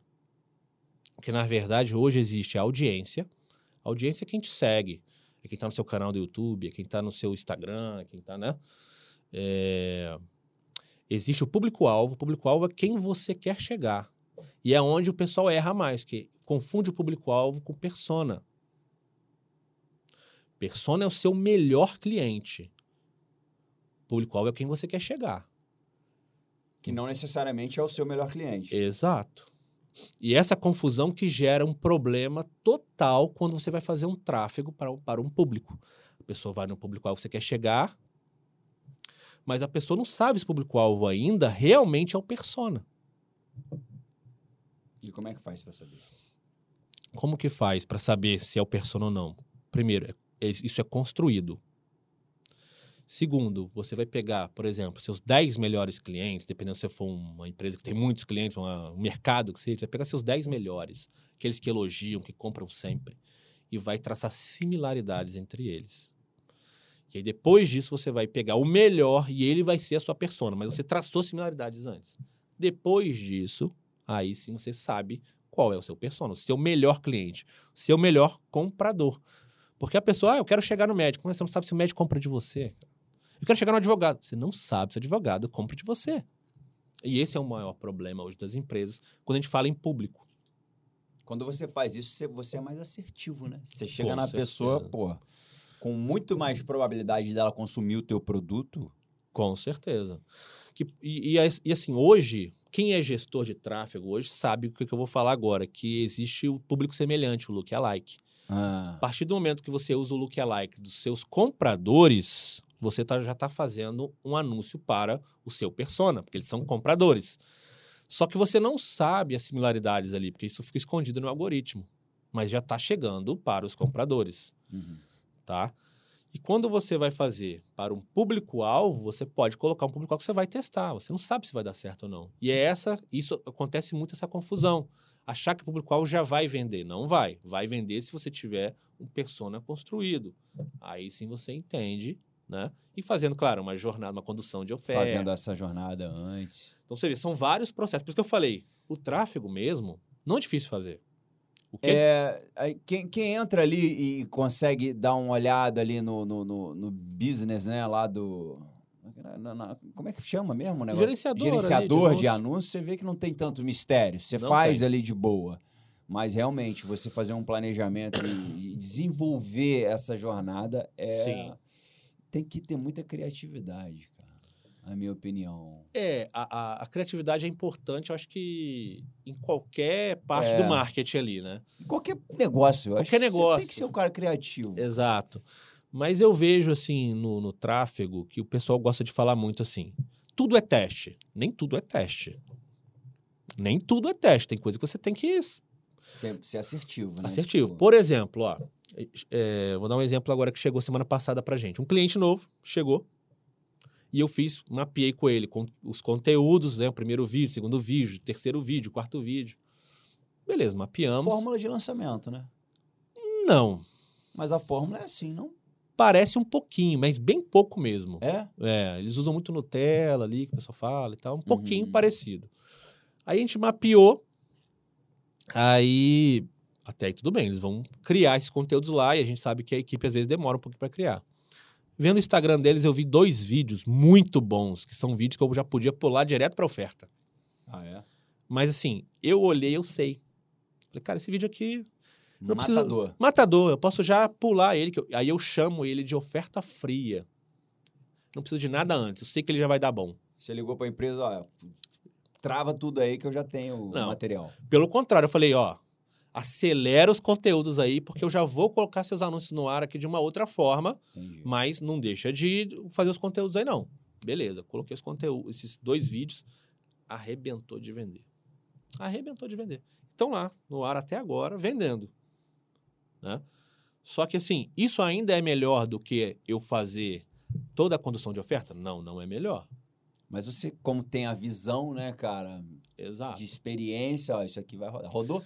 Porque, na verdade, hoje existe a audiência. A audiência é quem te segue. É quem está no seu canal do YouTube, é quem está no seu Instagram, é quem está, né? É... Existe o público-alvo. O público-alvo é quem você quer chegar. E é onde o pessoal erra mais, que confunde o público-alvo com persona. Persona é o seu melhor cliente. Público-alvo é quem você quer chegar. Que não necessariamente é o seu melhor cliente. Exato. E essa confusão que gera um problema total quando você vai fazer um tráfego para, para um público. A pessoa vai no público ao que você quer chegar, Mas a pessoa não sabe se o público-alvo ainda realmente é o persona. E como é que faz para saber? Como que faz para saber se é o persona ou não? Primeiro, é, é, isso é construído. Segundo, você vai pegar, por exemplo, seus 10 melhores clientes, dependendo se for uma empresa que tem muitos clientes, uma, um mercado que seja, você vai pegar seus 10 melhores, aqueles que elogiam, que compram sempre, e vai traçar similaridades entre eles. E aí, depois disso, você vai pegar o melhor e ele vai ser a sua persona, mas você traçou similaridades antes. Depois disso, aí sim você sabe qual é o seu persona, o seu melhor cliente, o seu melhor comprador. Porque a pessoa, ah, eu quero chegar no médico, mas você não sabe se o médico compra de você. Eu quero chegar no advogado. Você não sabe se o advogado compra de você. E esse é o maior problema hoje das empresas quando a gente fala em público. Quando você faz isso, você é mais assertivo, né? Você chega na certeza. pessoa, pô, com muito mais probabilidade dela consumir o teu produto. Com certeza. Que, e, e, e, assim, hoje, quem é gestor de tráfego hoje sabe o que, eu vou falar agora, que existe o público semelhante, o lookalike. Ah. A partir do momento que você usa o lookalike dos seus compradores, você tá, já está fazendo um anúncio para o seu persona, porque eles são compradores. Só que você não sabe as similaridades ali, porque isso fica escondido no algoritmo. Mas já está chegando para os compradores. Uhum. Tá? E quando você vai fazer para um público-alvo, você pode colocar um público-alvo que você vai testar. Você não sabe se vai dar certo ou não. E é essa, isso acontece muito essa confusão. Achar que o público-alvo já vai vender. Não vai. Vai vender se você tiver um persona construído. Aí sim você entende né? E fazendo, claro, uma jornada, uma condução de oferta. Fazendo essa jornada antes. Então você vê, são vários processos. Por isso que eu falei, o tráfego mesmo não é difícil fazer. O quê? É, quem, quem entra ali e consegue dar uma olhada ali no, no, no, no business, né, lá do... Na, na, como é que chama mesmo? Né? Gerenciador. Gerenciador de, de anúncios, você vê que não tem tanto mistério. Você não faz tem. ali de boa. Mas realmente, você fazer um planejamento e, e desenvolver essa jornada é... Sim tem que ter muita criatividade, cara. Na minha opinião. É, a, a, a criatividade é importante, eu acho que em qualquer parte é. do marketing ali, né? Em qualquer negócio. Eu qualquer acho negócio. tem que ser um cara criativo. Exato. Mas eu vejo, assim, no, no tráfego, que o pessoal gosta de falar muito assim: tudo é teste. Nem tudo é teste. Nem tudo é teste. Tem coisa que você tem que. Ser, ser assertivo, né? Assertivo. Tipo... Por exemplo, ó, é, vou dar um exemplo agora que chegou semana passada pra gente. Um cliente novo chegou e eu fiz, mapeei com ele com os conteúdos, né? O primeiro vídeo, segundo vídeo, terceiro vídeo, quarto vídeo. Beleza, mapeamos. Fórmula de lançamento, né? Não. Mas a fórmula é assim, não? Parece um pouquinho, mas bem pouco mesmo. É? É, eles usam muito Nutella ali, que o pessoal fala e tal, um pouquinho uhum. parecido. Aí a gente mapeou, aí até aí tudo bem, eles vão criar esses conteúdos lá e a gente sabe que a equipe às vezes demora um pouquinho para criar. Vendo o Instagram deles, eu vi dois vídeos muito bons, que são vídeos que eu já podia pular direto para oferta. Ah, é? Mas assim, eu olhei, eu sei. Falei, cara, esse vídeo aqui. Matador. Preciso... Matador, eu posso já pular ele, eu... aí eu chamo ele de oferta fria. Não preciso de nada antes, eu sei que ele já vai dar bom. Você ligou para a empresa, ó, trava tudo aí que eu já tenho o material. Pelo contrário, eu falei, ó, acelera os conteúdos aí, porque eu já vou colocar seus anúncios no ar aqui de uma outra forma, Entendi. mas não deixa de fazer os conteúdos aí, não. Beleza, coloquei os conteúdos, esses dois vídeos, arrebentou de vender. Arrebentou de vender. Estão lá, no ar até agora, vendendo. Né? Só que assim, isso ainda é melhor do que eu fazer toda a condução de oferta? Não, não é melhor. Mas você, como tem a visão, né, cara? Exato. De experiência, ó, isso aqui vai rodar. Rodou?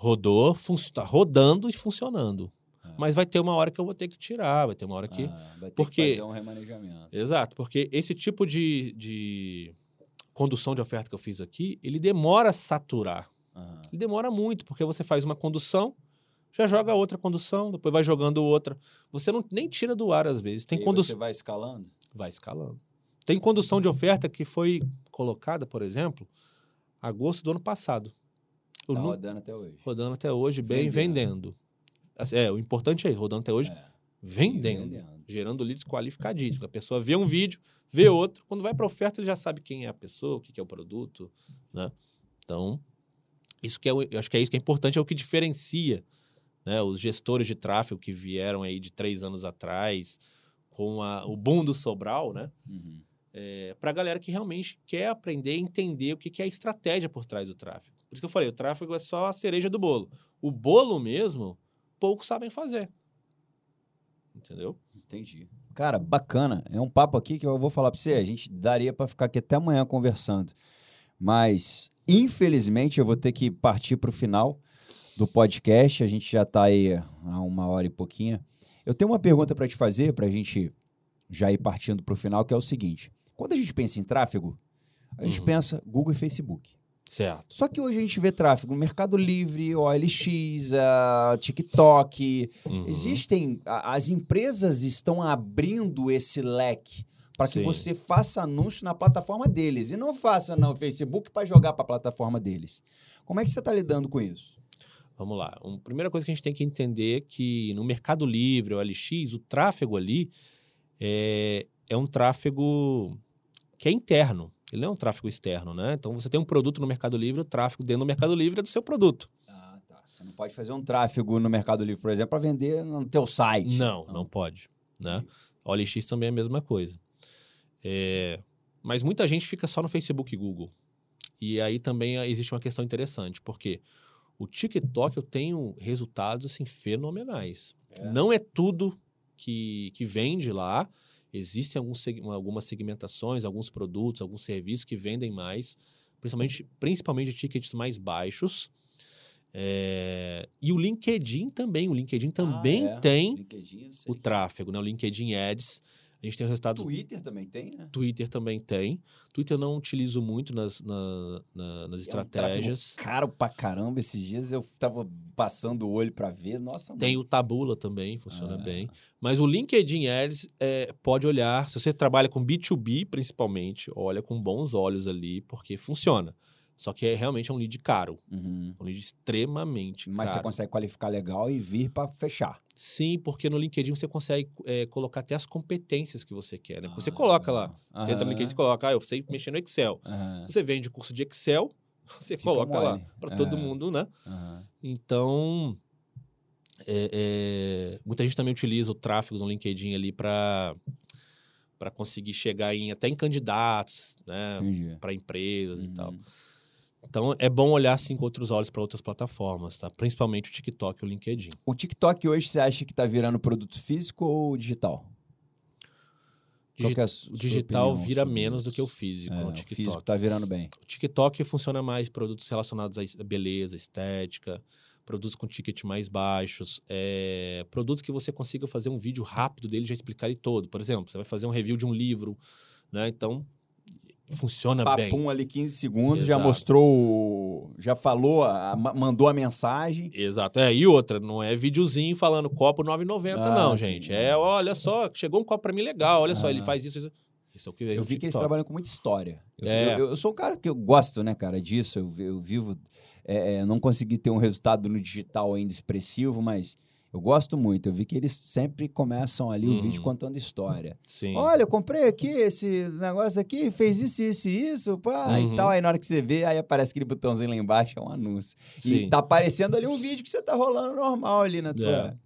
Rodou, está rodando e funcionando. Ah. Mas vai ter uma hora que eu vou ter que tirar, vai ter uma hora que. Ah, vai ter porque... que fazer um remanejamento. Exato, porque esse tipo de, de condução de oferta que eu fiz aqui, ele demora a saturar. Ah. Ele demora muito, porque você faz uma condução, já joga outra condução, depois vai jogando outra. Você não nem tira do ar às vezes. Tem condução. Você vai escalando? Vai escalando. Tem condução de oferta que foi colocada, por exemplo, agosto do ano passado. Tá rodando até hoje. Rodando até hoje, bem vendendo. vendendo. É, o importante é isso, rodando até hoje, é. vendendo, vendendo. Gerando leads qualificadíssimos. A pessoa vê um vídeo, vê outro. Quando vai para oferta, ele já sabe quem é a pessoa, o que é o produto, né? Então, isso que é, eu acho que é isso que é importante, é o que diferencia né, os gestores de tráfego que vieram aí de três anos atrás, com a, o boom do Sobral, né? Uhum. é, para a galera que realmente quer aprender e entender o que, que é a estratégia por trás do tráfego. Por isso que eu falei, o tráfego é só a cereja do bolo. O bolo mesmo, poucos sabem fazer. Entendeu? Entendi. Cara, bacana. É um papo aqui que eu vou falar para você. A gente daria para ficar aqui até amanhã conversando. Mas, infelizmente, eu vou ter que partir para o final do podcast. A gente já está aí há uma hora e pouquinho. Eu tenho uma pergunta para te fazer, para a gente já ir partindo para o final, que é o seguinte. Quando a gente pensa em tráfego, a gente uhum. pensa Google e Facebook. Certo. Só que hoje a gente vê tráfego no Mercado Livre, OLX, uh, TikTok. Uhum. Existem. A, as empresas estão abrindo esse leque para que você faça anúncio na plataforma deles. E não faça no Facebook para jogar para a plataforma deles. Como é que você está lidando com isso? Vamos lá. A primeira coisa que a gente tem que entender é que no Mercado Livre, OLX, o tráfego ali é, é um tráfego que é interno. Ele não é um tráfego externo, né? Então você tem um produto no Mercado Livre, o tráfego dentro do Mercado Livre é do seu produto. Ah, tá. Você não pode fazer um tráfego no Mercado Livre, por exemplo, para vender no teu site. Não, não, não pode. Né? OLX também é a mesma coisa. É... Mas muita gente fica só no Facebook e Google. E aí também existe uma questão interessante, porque o TikTok eu tenho resultados assim fenomenais. É. Não é tudo que, que vende lá, Existem alguns, algumas segmentações, alguns produtos, alguns serviços que vendem mais, principalmente, principalmente tickets mais baixos. É, e o LinkedIn também. O LinkedIn também ah, é. tem LinkedIn, o tráfego, né? O LinkedIn Ads. A gente tem resultados. Twitter também tem, né? Twitter também tem. Twitter eu não utilizo muito nas, na, na, nas estratégias. É um caro pra caramba. Esses dias eu tava passando o olho para ver. Nossa, Tem mano. o Tabula também, funciona ah. bem. Mas o LinkedIn Ads é, pode olhar. Se você trabalha com B2B, principalmente, olha com bons olhos ali, porque funciona. Só que é realmente é um lead caro. Uhum. Um lead extremamente Mas caro. você consegue qualificar legal e vir para fechar. Sim, porque no LinkedIn você consegue é, colocar até as competências que você quer. Né? Ah, você coloca lá. Uhum. Você entra no LinkedIn e coloca, ah, eu sei mexer no Excel. Uhum. Você vende curso de Excel, você Fica coloca mole. lá para todo mundo, né? Então, é, é, muita gente também utiliza o tráfego no LinkedIn ali para para conseguir chegar em até em candidatos, né, para empresas uhum. e tal. Então é bom olhar assim com outros olhos para outras plataformas, tá? Principalmente o TikTok e o LinkedIn. O TikTok hoje você acha que está virando produto físico ou digital? Digi é o digital vira menos isso? do que o físico. É, o, o físico está virando bem. O TikTok funciona mais produtos relacionados à beleza, estética, produtos com ticket mais baixos, é, produtos que você consiga fazer um vídeo rápido dele e já explicar ele todo. Por exemplo, você vai fazer um review de um livro, né? Então Funciona Papum bem. Papum ali 15 segundos, Exato. já mostrou, já falou, a, mandou a mensagem. Exato. É, e outra, não é videozinho falando copo 9,90 ah, não, sim. gente. É, olha só, chegou um copo para mim legal, olha ah. só, ele ah. faz isso, isso. Isso é o que eu vi que eles trabalham com muita história. Eu, é. eu, eu, sou um cara que eu gosto, né, cara, disso. Eu, eu vivo. É, é, não consegui ter um resultado no digital ainda expressivo, mas eu gosto muito. Eu vi que eles sempre começam ali o vídeo uhum. contando história. Sim. Olha, eu comprei aqui esse negócio aqui, fez isso, isso e isso, pá, uhum. e tal. Aí na hora que você vê, aí aparece aquele botãozinho lá embaixo, é um anúncio. Sim. E tá aparecendo ali um vídeo que você tá rolando normal ali na tua.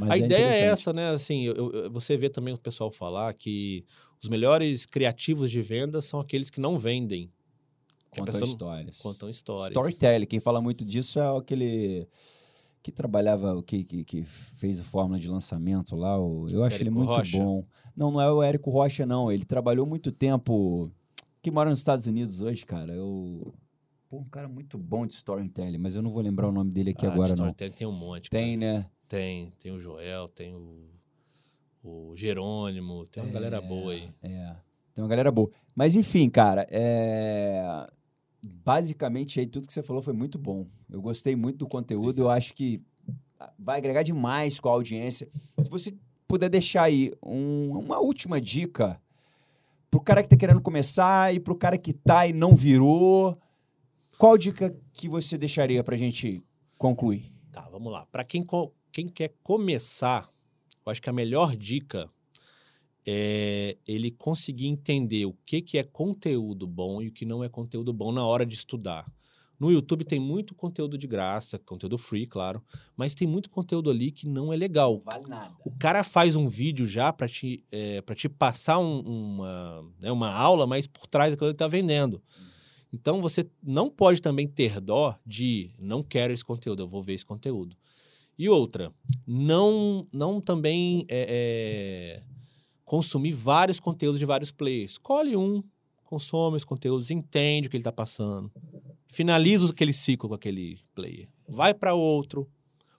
É. a é ideia é essa, né? Assim, eu, eu, você vê também o pessoal falar que os melhores criativos de venda são aqueles que não vendem. Contam pessoa... histórias. Contam histórias. Storytelling. Quem fala muito disso é aquele que trabalhava, que, que, que fez a fórmula de lançamento lá. O, eu acho Érico ele muito Rocha. bom. Não, não é o Érico Rocha, não. Ele trabalhou muito tempo. Que mora nos Estados Unidos hoje, cara. Eu. Pô, um cara muito bom de storytelling, mas eu não vou lembrar o nome dele aqui ah, agora, de storytelling não. tem um monte. Tem, cara. né? Tem. Tem o Joel, tem o, o Jerônimo, tem uma é, galera boa aí. É. Tem uma galera boa. Mas enfim, cara, é basicamente aí tudo que você falou foi muito bom. Eu gostei muito do conteúdo, eu acho que vai agregar demais com a audiência. Se você puder deixar aí um, uma última dica pro cara que tá querendo começar e pro cara que tá e não virou, qual dica que você deixaria pra gente concluir? Tá, vamos lá. Para quem, quem quer começar, eu acho que a melhor dica é ele conseguir entender o que, que é conteúdo bom e o que não é conteúdo bom na hora de estudar. No YouTube tem muito conteúdo de graça, conteúdo free, claro, mas tem muito conteúdo ali que não é legal. Não vale nada. O cara faz um vídeo já para te, é, te passar um, uma, né, uma aula, mas por trás daquilo que ele está vendendo. Então você não pode também ter dó de não quero esse conteúdo, eu vou ver esse conteúdo. E outra, não, não também é, é, consumir vários conteúdos de vários players. Escolhe um, consome os conteúdos, entende o que ele está passando, finaliza aquele ciclo com aquele player, vai para outro,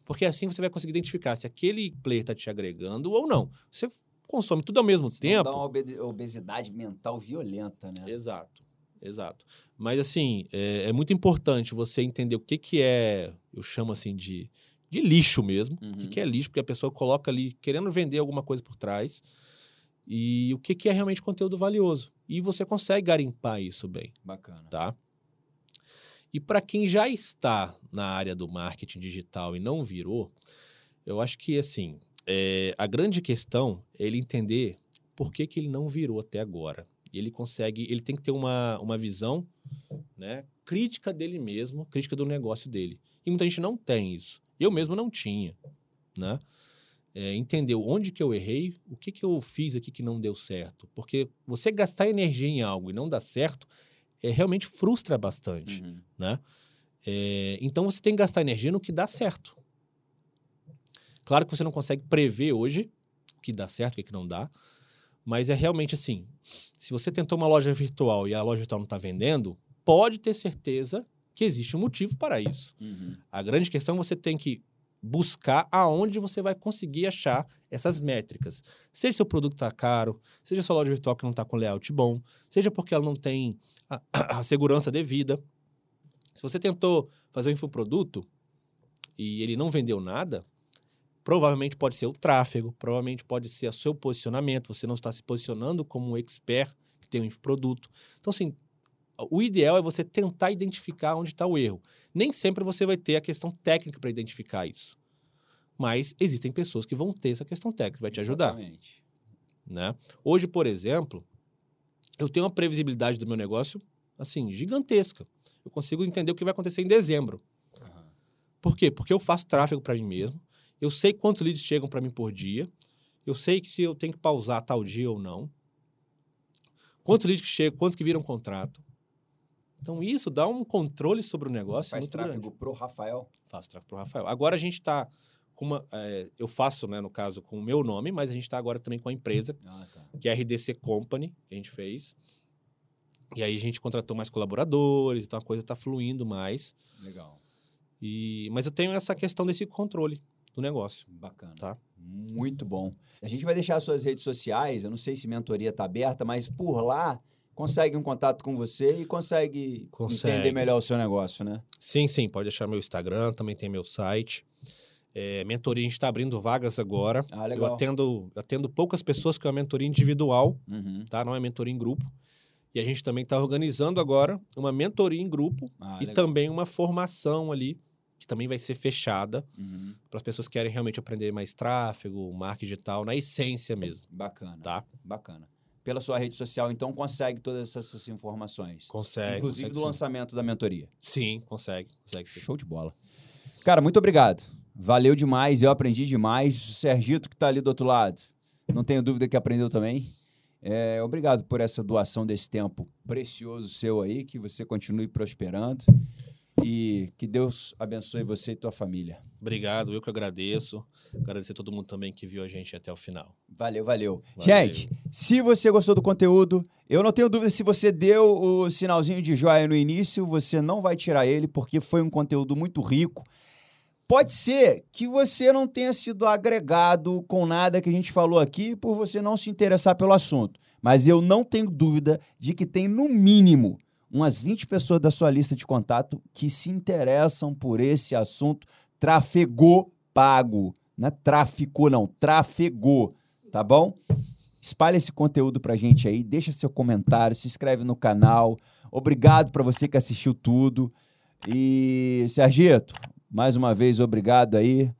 porque assim você vai conseguir identificar se aquele player está te agregando ou não. Você consome tudo ao mesmo Senão tempo. Dá uma obesidade mental violenta, né? Exato, exato. Mas assim, é, é, muito importante você entender o que, que é, eu chamo assim de, de lixo mesmo. Uhum. O que, que é lixo? Porque a pessoa coloca ali querendo vender alguma coisa por trás. E o que, que é realmente conteúdo valioso. E você consegue garimpar isso bem. Bacana. Tá? E para quem já está na área do marketing digital e não virou, eu acho que assim, é, a grande questão é ele entender por que, que ele não virou até agora. Ele consegue, ele tem que ter uma, uma visão né, crítica dele mesmo, crítica do negócio dele. E muita gente não tem isso. Eu mesmo não tinha. Né? É, entender onde que eu errei, o que, que eu fiz aqui que não deu certo. Porque você gastar energia em algo e não dar certo é, realmente frustra bastante, uhum. né? É, então você tem que gastar energia no que dá certo. Claro que você não consegue prever hoje o que dá certo, o que não dá, mas é realmente assim: se você tentou uma loja virtual e a loja virtual não está vendendo, pode ter certeza que existe um motivo para isso. Uhum. A grande questão é você tem que buscar aonde você vai conseguir achar essas métricas. Seja seu produto está caro, seja sua loja virtual que não está com layout bom, seja porque ela não tem a, a segurança devida. Se você tentou fazer um infoproduto e ele não vendeu nada, provavelmente pode ser o tráfego, provavelmente pode ser o seu posicionamento, você não está se posicionando como um expert que tem um infoproduto. Então, assim, o ideal é você tentar identificar onde está o erro. Nem sempre você vai ter a questão técnica para identificar isso. Mas existem pessoas que vão ter essa questão técnica, vai te ajudar. Exatamente. Né? Hoje, por exemplo, eu tenho uma previsibilidade do meu negócio, assim, gigantesca. Eu consigo entender o que vai acontecer em dezembro. Uhum. Por quê? Porque eu faço tráfego para mim mesmo. Eu sei quantos leads chegam para mim por dia. Eu sei que se eu tenho que pausar tal dia ou não. Quantos leads que chegam, quantos que viram contrato. Então, isso dá um controle sobre o negócio. Você faz tráfego para o Rafael? Faço tráfego para o Rafael. Agora a gente está com uma. É, eu faço, né, no caso, com o meu nome, mas a gente está agora também com a empresa, ah, tá. que é a RDC Company, que a gente fez. E aí a gente contratou mais colaboradores, então a coisa está fluindo mais. Legal. E, mas eu tenho essa questão desse controle do negócio. Bacana. Tá? Muito bom. A gente vai deixar suas redes sociais, eu não sei se mentoria está aberta, mas por lá consegue um contato com você e consegue, consegue, entender melhor o seu negócio, né? Sim, sim. Pode deixar meu Instagram, também tem meu site. É, mentoria, a gente está abrindo vagas agora. Ah, legal. Eu atendo, atendo poucas pessoas que é uma mentoria individual, uhum. tá? Não é mentoria em grupo. E a gente também está organizando agora uma mentoria em grupo ah, e legal. também uma formação ali, que também vai ser fechada uhum. para as pessoas que querem realmente aprender mais tráfego, marketing digital, na essência mesmo. Bacana. Tá? Bacana. Pela sua rede social, então, consegue todas essas informações? Consegue. Inclusive consegue, do sim. lançamento da mentoria? Sim, consegue. consegue sim. Show de bola. Cara, muito obrigado. Valeu demais, eu aprendi demais. O Sergito, que está ali do outro lado, não tenho dúvida que aprendeu também. É, obrigado por essa doação desse tempo precioso seu aí, que você continue prosperando e que Deus abençoe você e tua família. Obrigado, eu que agradeço. Agradecer a todo mundo também que viu a gente até o final. Valeu, valeu, valeu. Gente, se você gostou do conteúdo, eu não tenho dúvida se você deu o sinalzinho de joia no início, você não vai tirar ele, porque foi um conteúdo muito rico. Pode ser que você não tenha sido agregado com nada que a gente falou aqui por você não se interessar pelo assunto. Mas eu não tenho dúvida de que tem, no mínimo, umas 20 pessoas da sua lista de contato que se interessam por esse assunto. Trafegou pago. Não é tráfico, não. Trafegou. Tá bom? Espalhe esse conteúdo pra gente aí. Deixa seu comentário, se inscreve no canal. Obrigado para você que assistiu tudo. E, Sergito, mais uma vez, obrigado aí.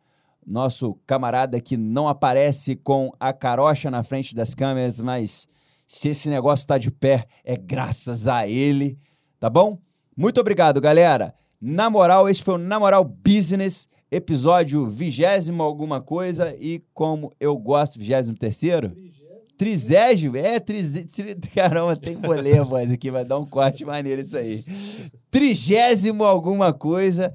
Nosso camarada que não aparece com a carocha na frente das câmeras, mas se esse negócio está de pé, é graças a ele, tá bom? Muito obrigado, galera. Na moral, esse foi o Na Moral Business, episódio vigésimo alguma coisa e como eu gosto, vigésimo terceiro? Trigésimo? É, trigésimo. Caramba, tem bolê, voz aqui, vai dar um corte maneiro isso aí. Trigésimo alguma coisa.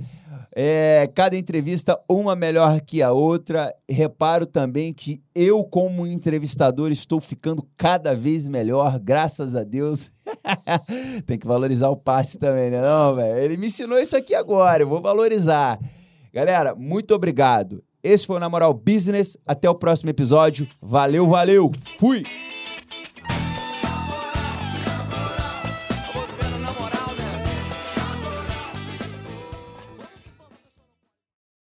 É, cada entrevista uma melhor que a outra. Reparo também que eu, como entrevistador, estou ficando cada vez melhor, graças a Deus. Tem que valorizar o passe também, né? Não, velho. Ele me ensinou isso aqui agora, eu vou valorizar. Galera, muito obrigado. Esse foi o Na Moral Business. Até o próximo episódio. Valeu, valeu. Fui!